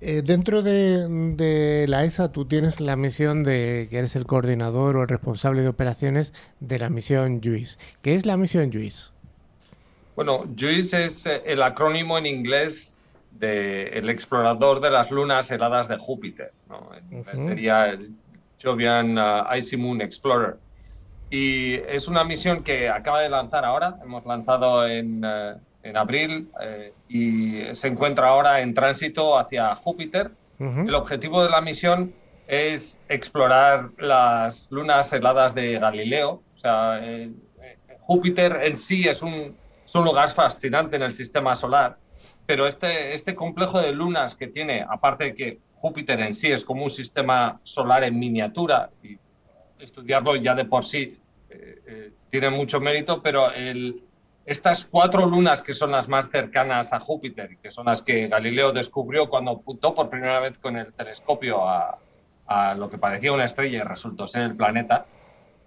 Speaker 1: eh, dentro de, la ESA tú tienes la misión de que eres el coordinador o el responsable de operaciones de la misión JUICE. ¿Qué es la misión JUICE?
Speaker 6: Bueno, JUICE es eh, el acrónimo en inglés del explorador de las lunas heladas de Júpiter. Sería el Jovian uh, Icy Moon Explorer. Y es una misión que acaba de lanzar ahora. Hemos lanzado en... Uh, en abril eh, y se encuentra ahora en tránsito hacia Júpiter. El objetivo de la misión es explorar las lunas heladas de Galileo. O sea, Júpiter en sí es un, lugar fascinante en el sistema solar, pero este, este complejo de lunas que tiene, aparte de que Júpiter en sí es como un sistema solar en miniatura, y estudiarlo ya de por sí eh, eh, tiene mucho mérito, pero el, estas cuatro lunas que son las más cercanas a Júpiter, que son las que Galileo descubrió cuando apuntó por primera vez con el telescopio a, lo que parecía una estrella y resultó ser el planeta,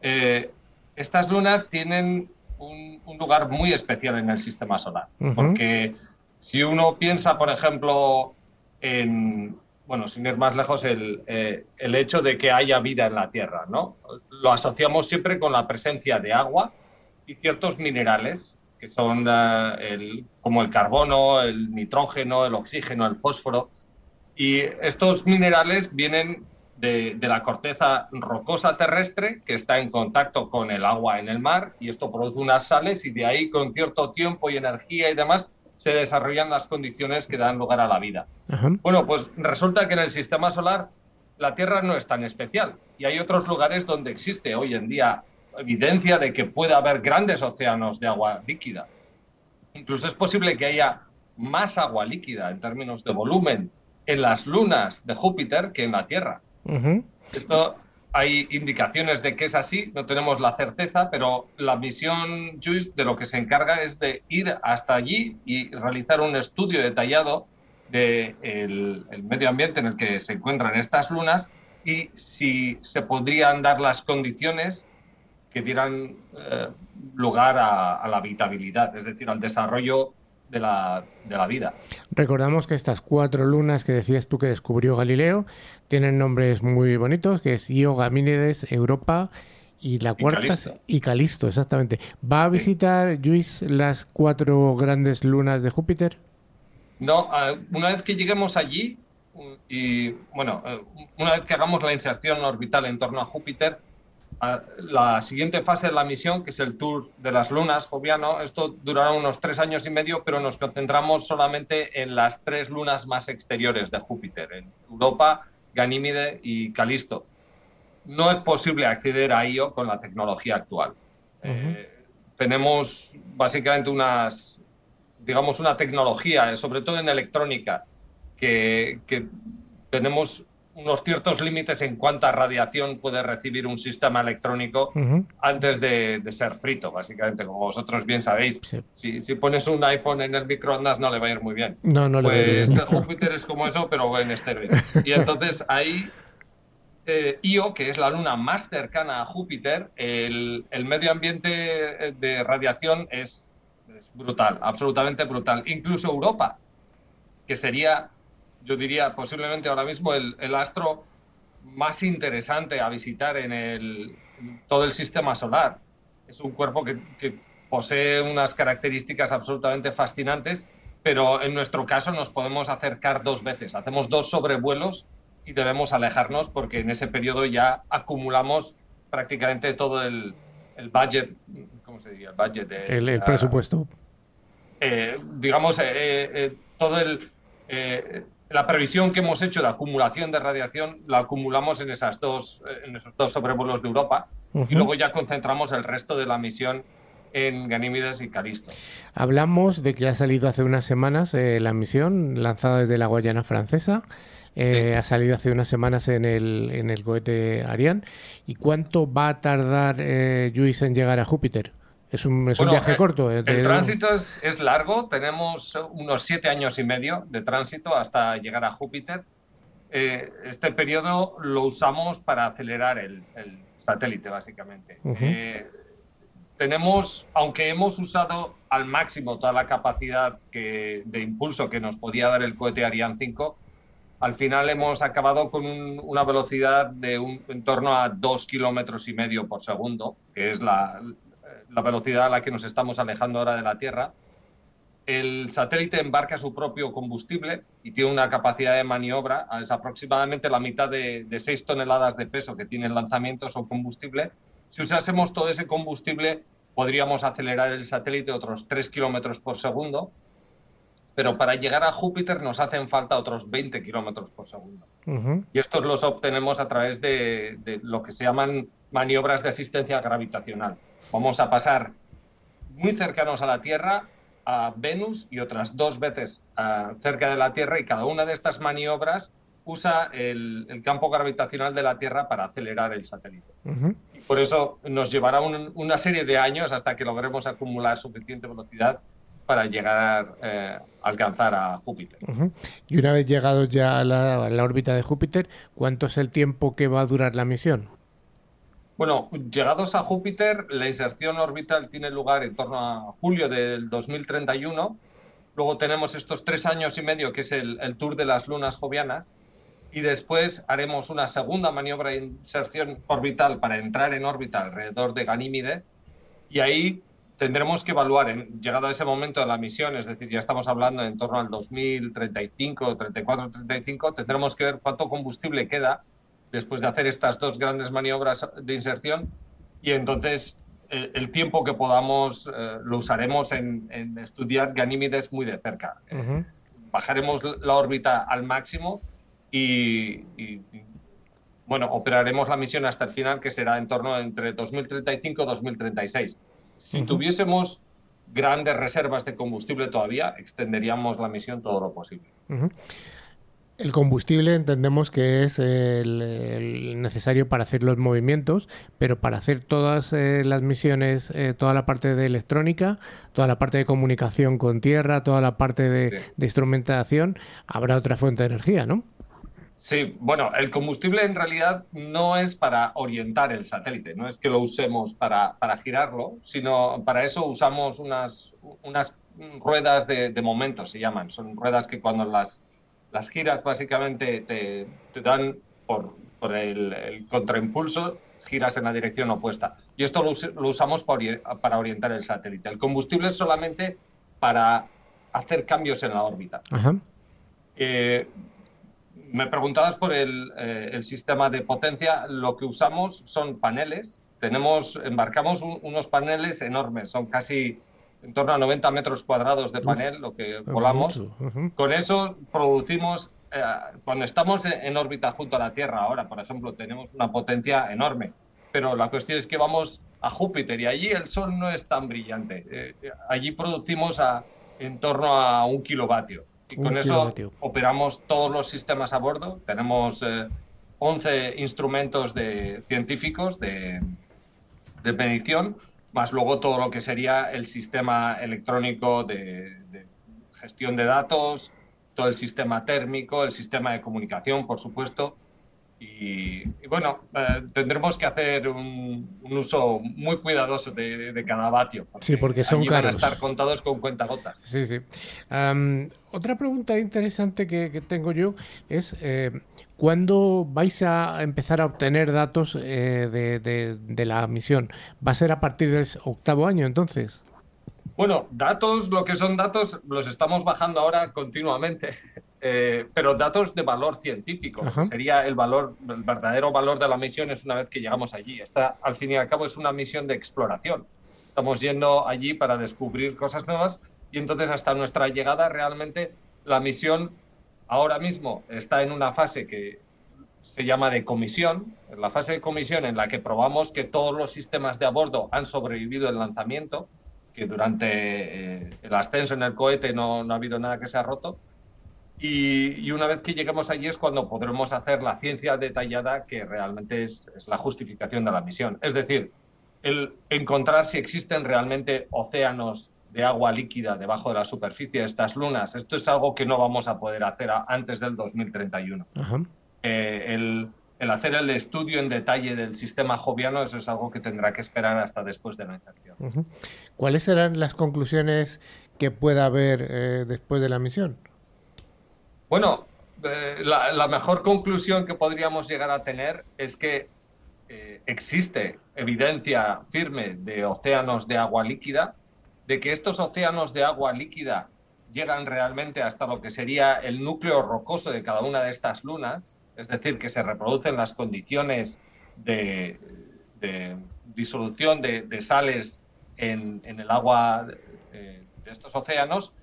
Speaker 6: eh, estas lunas tienen un, lugar muy especial en el sistema solar, porque si uno piensa, por ejemplo, en, bueno, sin ir más lejos, el, eh, el, hecho de que haya vida en la Tierra, ¿no? Lo asociamos siempre con la presencia de agua y ciertos minerales, que son eh, el, como el carbono, el nitrógeno, el oxígeno, el fósforo. Y estos minerales vienen de, de, la corteza rocosa terrestre que está en contacto con el agua en el mar y esto produce unas sales y de ahí con cierto tiempo y energía y demás se desarrollan las condiciones que dan lugar a la vida. Bueno, pues resulta que en el sistema solar la Tierra no es tan especial y hay otros lugares donde existe hoy en día evidencia de que puede haber grandes océanos de agua líquida. Incluso es posible que haya más agua líquida en términos de volumen en las lunas de Júpiter que en la Tierra. Esto hay indicaciones de que es así, no tenemos la certeza, pero la misión JUICE de lo que se encarga es de ir hasta allí y realizar un estudio detallado del de el medio ambiente en el que se encuentran estas lunas y si se podrían dar las condiciones que dieran eh, lugar a la habitabilidad, es decir, al desarrollo de la, de la, vida.
Speaker 1: Recordamos que estas cuatro lunas que decías tú que descubrió Galileo tienen nombres muy bonitos, que es Io, Gamínides, Europa y la cuarta y Calisto. exactamente. ¿Va a visitar Luis las cuatro grandes lunas de Júpiter?
Speaker 6: No, una vez que lleguemos allí y bueno, eh, una vez que hagamos la inserción orbital en torno a Júpiter, la siguiente fase de la misión, que es el Tour de las Lunas, Joviano, esto durará unos tres años y medio, pero nos concentramos solamente en las tres lunas más exteriores de Júpiter, en Europa, Ganímide y Calisto. No es posible acceder a ello con la tecnología actual. Eh, tenemos básicamente unas, digamos, una tecnología, sobre todo en electrónica, que, que tenemos unos ciertos límites en cuánta radiación puede recibir un sistema electrónico antes de, ser frito, básicamente. Como vosotros bien sabéis, si, pones un iPhone en el microondas no le va a ir muy bien.
Speaker 1: No, no
Speaker 6: le pues Júpiter es como eso, pero en esteroides. Y *laughs* entonces ahí eh, Io, que es la luna más cercana a Júpiter, el, medio ambiente de radiación es, es, brutal, absolutamente brutal. Incluso Europa, que sería yo diría posiblemente ahora mismo el, astro más interesante a visitar en el, todo el sistema solar. Es un cuerpo que, posee unas características absolutamente fascinantes, pero en nuestro caso nos podemos acercar dos veces. Hacemos dos sobrevuelos y debemos alejarnos porque en ese periodo ya acumulamos prácticamente todo el, budget, ¿cómo se diría? El budget.
Speaker 1: el, presupuesto.
Speaker 6: Eh, digamos, eh, eh, todo el la previsión que hemos hecho de acumulación de radiación la acumulamos en, esas dos, en esos dos sobrevuelos de Europa y luego ya concentramos el resto de la misión en Ganímedes y Calisto.
Speaker 1: Hablamos de que ha salido hace unas semanas eh, la misión lanzada desde la Guayana francesa. Eh, ha salido hace unas semanas en el, en el cohete Ariane. ¿Y cuánto va a tardar eh, en llegar a Júpiter? Es un, viaje
Speaker 6: eh,
Speaker 1: corto.
Speaker 6: El tránsito es, largo, tenemos unos siete años y medio de tránsito hasta llegar a Júpiter. Eh, este periodo lo usamos para acelerar el, satélite, básicamente. Eh, tenemos, aunque hemos usado al máximo toda la capacidad de impulso que nos podía dar el cohete Ariane 5, al final hemos acabado con una velocidad de un, en torno a dos kilómetros y medio por segundo, que es la, la velocidad a la que nos estamos alejando ahora de la Tierra. El satélite embarca su propio combustible y tiene una capacidad de maniobra, es aproximadamente la mitad de, de 6 toneladas de peso que tiene el lanzamiento son combustible. Si usásemos todo ese combustible, podríamos acelerar el satélite otros 3 kilómetros por segundo, pero para llegar a Júpiter nos hacen falta otros 20 kilómetros por segundo. Y estos los obtenemos a través de, de, lo que se llaman maniobras de asistencia gravitacional. Vamos a pasar muy cercanos a la Tierra a Venus y otras dos veces ah, cerca de la Tierra y cada una de estas maniobras usa el, campo gravitacional de la Tierra para acelerar el satélite. por eso nos llevará una serie de años hasta que logremos acumular suficiente velocidad para llegar eh, a alcanzar a Júpiter.
Speaker 1: Y una vez llegados ya a la, órbita de Júpiter, ¿cuánto es el tiempo que va a durar la misión?
Speaker 6: Bueno, llegados a Júpiter, la inserción orbital tiene lugar en torno a julio del 2031. Luego tenemos estos tres años y medio, que es el, tour de las lunas jovianas, y después haremos una segunda maniobra de inserción orbital para entrar en órbita alrededor de Ganímide y ahí tendremos que evaluar, en, llegado a ese momento de la misión, es decir, ya estamos hablando en torno al 2035, 34, 35, tendremos que ver cuánto combustible queda después de hacer estas dos grandes maniobras de inserción y entonces el, tiempo que podamos eh, lo usaremos en, estudiar Ganímides muy de cerca. bajaremos la órbita al máximo y, bueno, operaremos la misión hasta el final, que será en torno entre 2035 y 2036. Si tuviésemos grandes reservas de combustible todavía, extenderíamos la misión todo lo posible.
Speaker 1: El combustible entendemos que es el, necesario para hacer los movimientos, pero para hacer todas eh, las misiones, eh, toda la parte de electrónica, toda la parte de comunicación con tierra, toda la parte de instrumentación, habrá otra fuente de energía, ¿no?
Speaker 6: Sí, bueno, el combustible en realidad no es para orientar el satélite, no es que lo usemos para, girarlo, sino para eso usamos unas, unas ruedas de, momento, se llaman. Son ruedas que cuando las, las giras básicamente te, dan por, por el, contraimpulso, giras en la dirección opuesta. Y esto lo, usamos para, orientar el satélite. El combustible es solamente para hacer cambios en la órbita. Ajá. Eh, me preguntabas por el, eh, el, sistema de potencia. Lo que usamos son paneles. Tenemos, embarcamos unos paneles enormes, son casi en torno a 90 metros cuadrados de panel, lo que volamos. Con eso producimos, eh, cuando estamos en órbita junto a la Tierra ahora, por ejemplo, tenemos una potencia enorme. Pero la cuestión es que vamos a Júpiter y allí el Sol no es tan brillante. Eh, allí producimos a, en torno a un kilovatio. Y con eso operamos todos los sistemas a bordo. Tenemos 11 eh, instrumentos de, científicos de, de, medición, más luego todo lo que sería el sistema electrónico de, de gestión de datos, todo el sistema térmico, el sistema de comunicación, por supuesto, y, bueno, eh, tendremos que hacer un, uso muy cuidadoso de, cada vatio.
Speaker 1: sí, porque son caros. Van
Speaker 6: a estar contados con cuentagotas.
Speaker 1: Sí, sí. otra pregunta interesante que, tengo yo es, eh, ¿cuándo vais a empezar a obtener datos eh, de, de la misión? ¿Va a ser a partir del octavo año entonces?
Speaker 6: Bueno, datos, lo que son datos, los estamos bajando ahora continuamente, *laughs* eh, pero datos de valor científico. Sería el valor, el verdadero valor de la misión es una vez que llegamos allí. Esta, al fin y al cabo, es una misión de exploración. Estamos yendo allí para descubrir cosas nuevas y entonces hasta nuestra llegada realmente la misión ahora mismo está en una fase que se llama de comisión, la fase de comisión en la que probamos que todos los sistemas de a bordo han sobrevivido el lanzamiento que durante eh, el ascenso en el cohete no, ha habido nada que se ha roto. Y, una vez que lleguemos allí es cuando podremos hacer la ciencia detallada que realmente es, la justificación de la misión. Es decir, el encontrar si existen realmente océanos de agua líquida debajo de la superficie de estas lunas. Esto es algo que no vamos a poder hacer antes del 2031. Eh, el, el hacer el estudio en detalle del sistema joviano, eso es algo que tendrá que esperar hasta después de la inserción.
Speaker 1: ¿Cuáles serán las conclusiones que pueda haber eh, después de la misión?
Speaker 6: Bueno, eh, la, mejor conclusión que podríamos llegar a tener es que existe evidencia firme de océanos de agua líquida, de que estos océanos de agua líquida llegan realmente hasta lo que sería el núcleo rocoso de cada una de estas lunas, es decir, que se reproducen las condiciones de, disolución de, sales en, el agua de, estos océanos.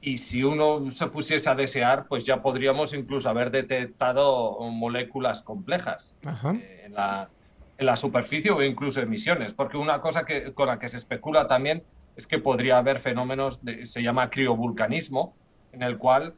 Speaker 6: Y si uno se pusiese a desear, pues ya podríamos incluso haber detectado moléculas complejas eh, en, la, superficie o incluso emisiones. Porque una cosa que, con la que se especula también es que podría haber fenómenos, de, se llama criovulcanismo, en el cual,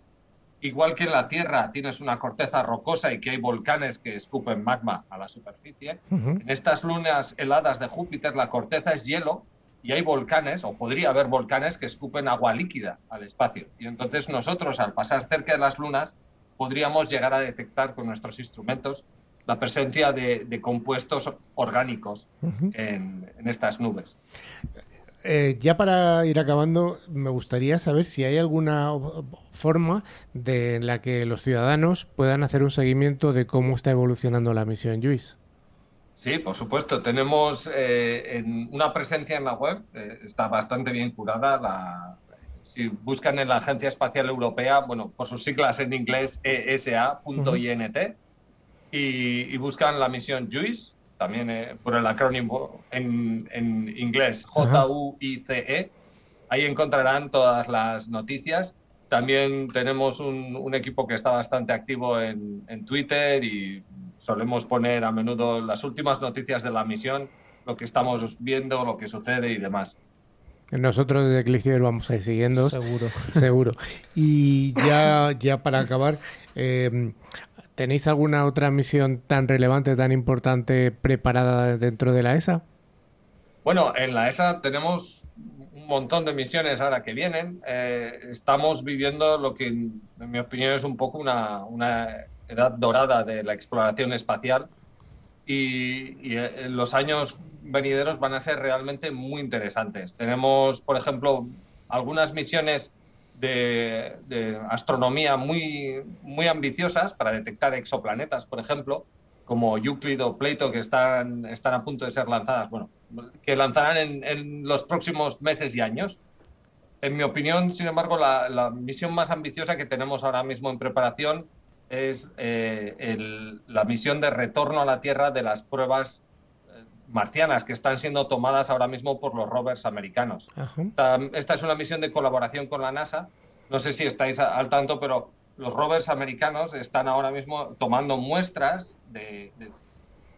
Speaker 6: igual que en la Tierra tienes una corteza rocosa y que hay volcanes que escupen magma a la superficie, en estas lunas heladas de Júpiter la corteza es hielo y hay volcanes, o podría haber volcanes que escupen agua líquida al espacio. Y entonces nosotros, al pasar cerca de las lunas, podríamos llegar a detectar con nuestros instrumentos la presencia de, compuestos orgánicos en, estas nubes.
Speaker 1: Eh, ya para ir acabando, me gustaría saber si hay alguna forma de la que los ciudadanos puedan hacer un seguimiento de cómo está evolucionando la misión JUICE.
Speaker 6: Sí, por supuesto. Tenemos eh, una presencia en la web, eh, está bastante bien curada. si buscan en la Agencia Espacial Europea, bueno, por sus siglas en inglés, ESA.int, y, buscan la misión JUICE, también eh, por el acrónimo en, inglés, J-U-I-C-E. Ahí encontrarán todas las noticias. También tenemos un, equipo que está bastante activo en, en Twitter y solemos poner a menudo las últimas noticias de la misión, lo que estamos viendo, lo que sucede y demás.
Speaker 1: Nosotros desde Clickciber vamos a ir siguiendo.
Speaker 3: Seguro.
Speaker 1: Seguro. Y ya, ya para acabar, em, ¿tenéis alguna otra misión tan relevante, tan importante preparada dentro de la ESA?
Speaker 6: Bueno, en la ESA tenemos un montón de misiones ahora que vienen. Eh, estamos viviendo lo que, en mi opinión, es un poco una, edad dorada de la exploración espacial y, eh, los años venideros van a ser realmente muy interesantes. Tenemos, por ejemplo, algunas misiones de, astronomía muy, muy ambiciosas para detectar exoplanetas, por ejemplo, como Euclid o Plato, que están, están a punto de ser lanzadas, bueno, que lanzarán en, los próximos meses y años. En mi opinión, sin embargo, la, misión más ambiciosa que tenemos ahora mismo en preparación es eh, la misión de retorno a la Tierra de las pruebas marcianas que están siendo tomadas ahora mismo por los rovers americanos. Esta, es una misión de colaboración con la NASA. No sé si estáis al tanto, pero los rovers americanos están ahora mismo tomando muestras de,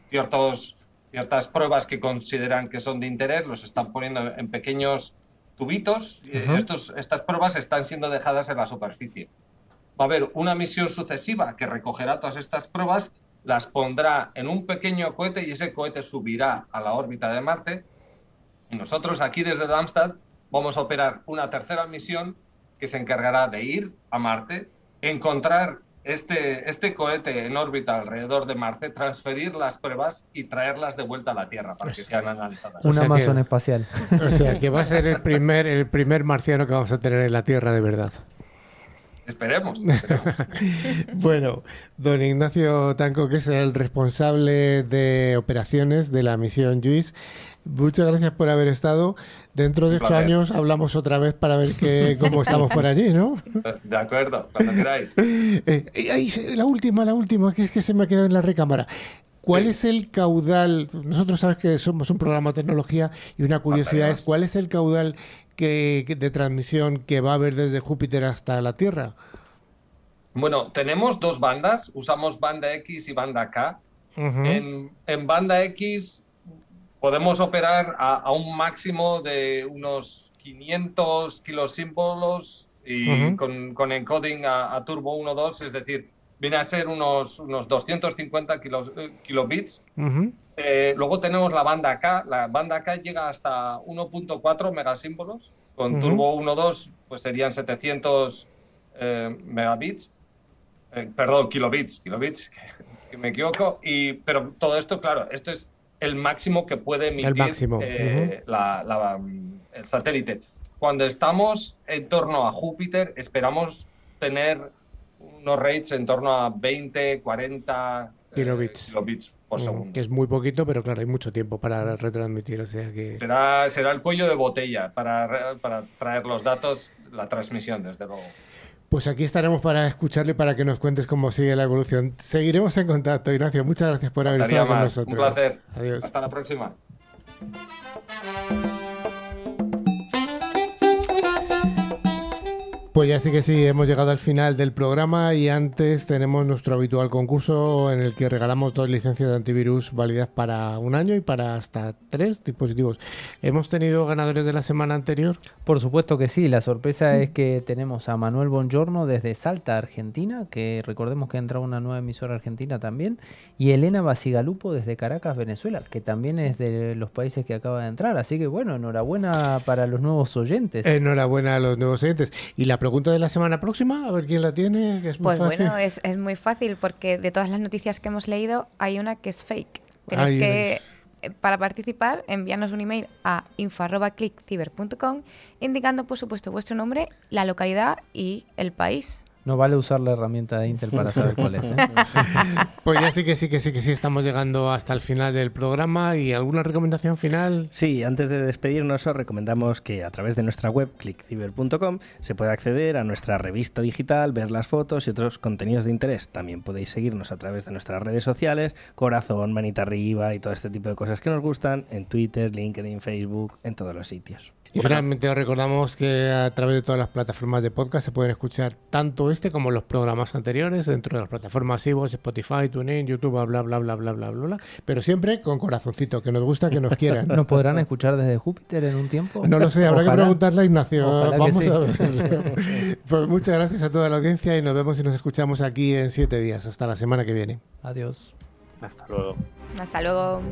Speaker 6: ciertos, ciertas pruebas que consideran que son de interés, los están poniendo en pequeños tubitos y estos, estas pruebas están siendo dejadas en la superficie va a haber una misión sucesiva que recogerá todas estas pruebas, las pondrá en un pequeño cohete y ese cohete subirá a la órbita de Marte. Y nosotros aquí desde Darmstadt vamos a operar una tercera misión que se encargará de ir a Marte, encontrar este, este cohete en órbita alrededor de Marte, transferir las pruebas y traerlas de vuelta a la Tierra para que sean analizadas.
Speaker 3: Un Amazon espacial.
Speaker 1: O sea, que va a ser el primer, el primer marciano que vamos a tener en la Tierra de verdad. *laughs*
Speaker 6: Esperemos.
Speaker 1: bueno, don Ignacio Tanco, que es el responsable de operaciones de la misión JUICE, muchas gracias por haber estado. Dentro de ocho años hablamos otra vez para ver que, *laughs* cómo estamos por allí, ¿no?
Speaker 6: De acuerdo, cuando queráis.
Speaker 1: Eh, la última, la última, que es que se me ha quedado en la recámara. ¿Cuál es el caudal? Nosotros sabes que somos un programa de tecnología y una curiosidad es cuál es el caudal de transmisión que va a haber desde Júpiter hasta la Tierra?
Speaker 6: Bueno, tenemos dos bandas, usamos banda X y banda K. en, banda X podemos operar a, un máximo de unos 500 kilosímbolos y con, encoding a, turbo 1.2, es decir, viene a ser unos, unos 250 eh, kilobits. Eh, luego tenemos la banda K. La banda K llega hasta 1.4 megasímbolos. Con turbo 1.2 pues serían 700 eh, megabits. perdón, kilobits, kilobits, *laughs* que, me equivoco. Y, pero todo esto, claro, esto es el máximo que puede emitir el, el satélite. Cuando estamos en torno a Júpiter, esperamos tener unos rates en torno a 20, 40
Speaker 1: eh, kilobits.
Speaker 6: por mm, segundo.
Speaker 1: Que es muy poquito, pero claro, hay mucho tiempo para retransmitir, o sea que...
Speaker 6: Será, será el cuello de botella para, para traer los datos, la transmisión, desde luego.
Speaker 1: Pues aquí estaremos para escucharle para que nos cuentes cómo sigue la evolución. Seguiremos en contacto, Ignacio. Muchas gracias por haber estado con nosotros. Un
Speaker 6: placer.
Speaker 1: Adiós.
Speaker 6: Hasta la próxima.
Speaker 1: Pues ya sí que sí, hemos llegado al final del programa y antes tenemos nuestro habitual concurso en el que regalamos dos licencias de antivirus válidas para un año y para hasta tres dispositivos. ¿Hemos tenido ganadores de la semana anterior?
Speaker 3: Por supuesto que sí, la sorpresa es que tenemos a Manuel Bongiorno desde Salta, Argentina, que recordemos que ha entrado una nueva emisora argentina también, y Elena Basigalupo desde Caracas, Venezuela, que también es de los países que acaba de entrar. Así que bueno, enhorabuena para los nuevos oyentes.
Speaker 1: Enhorabuena a los nuevos oyentes. Y la pregunta de la semana próxima, a ver quién la tiene, que es muy
Speaker 4: Pues
Speaker 1: fácil.
Speaker 4: bueno, es, es muy fácil porque de todas las noticias que hemos leído hay una que es fake. Tenéis
Speaker 1: Ay,
Speaker 4: que, para participar, enviarnos un email a info.clickciber.com indicando, por supuesto, vuestro nombre, la localidad y el país.
Speaker 3: No vale usar la herramienta de Intel para saber cuál es. ¿eh? *laughs*
Speaker 1: Pues ya sí que sí que sí que sí, estamos llegando hasta el final del programa y alguna recomendación final.
Speaker 2: Sí, antes de despedirnos os recomendamos que a través de nuestra web clickciber.com se puede acceder a nuestra revista digital, ver las fotos y otros contenidos de interés. También podéis seguirnos a través de nuestras redes sociales, corazón, manita arriba y todo este tipo de cosas que nos gustan en Twitter, LinkedIn, Facebook, en todos los sitios.
Speaker 1: Y finalmente os recordamos que a través de todas las plataformas de podcast se pueden escuchar tanto este como los programas anteriores dentro de las plataformas Evox, Spotify, TuneIn, YouTube, bla, bla, bla, bla, bla, bla, bla, pero siempre con corazoncito, que nos gusta que nos quieran.
Speaker 3: ¿Nos podrán escuchar desde Júpiter en un tiempo?
Speaker 1: No lo sé, habrá que preguntarle a Ignacio. Vamos a ver. *laughs* pues muchas gracias a toda la audiencia y nos vemos y nos escuchamos aquí en siete días. Hasta la semana que viene.
Speaker 3: Adiós.
Speaker 5: Hasta luego.
Speaker 4: Hasta luego.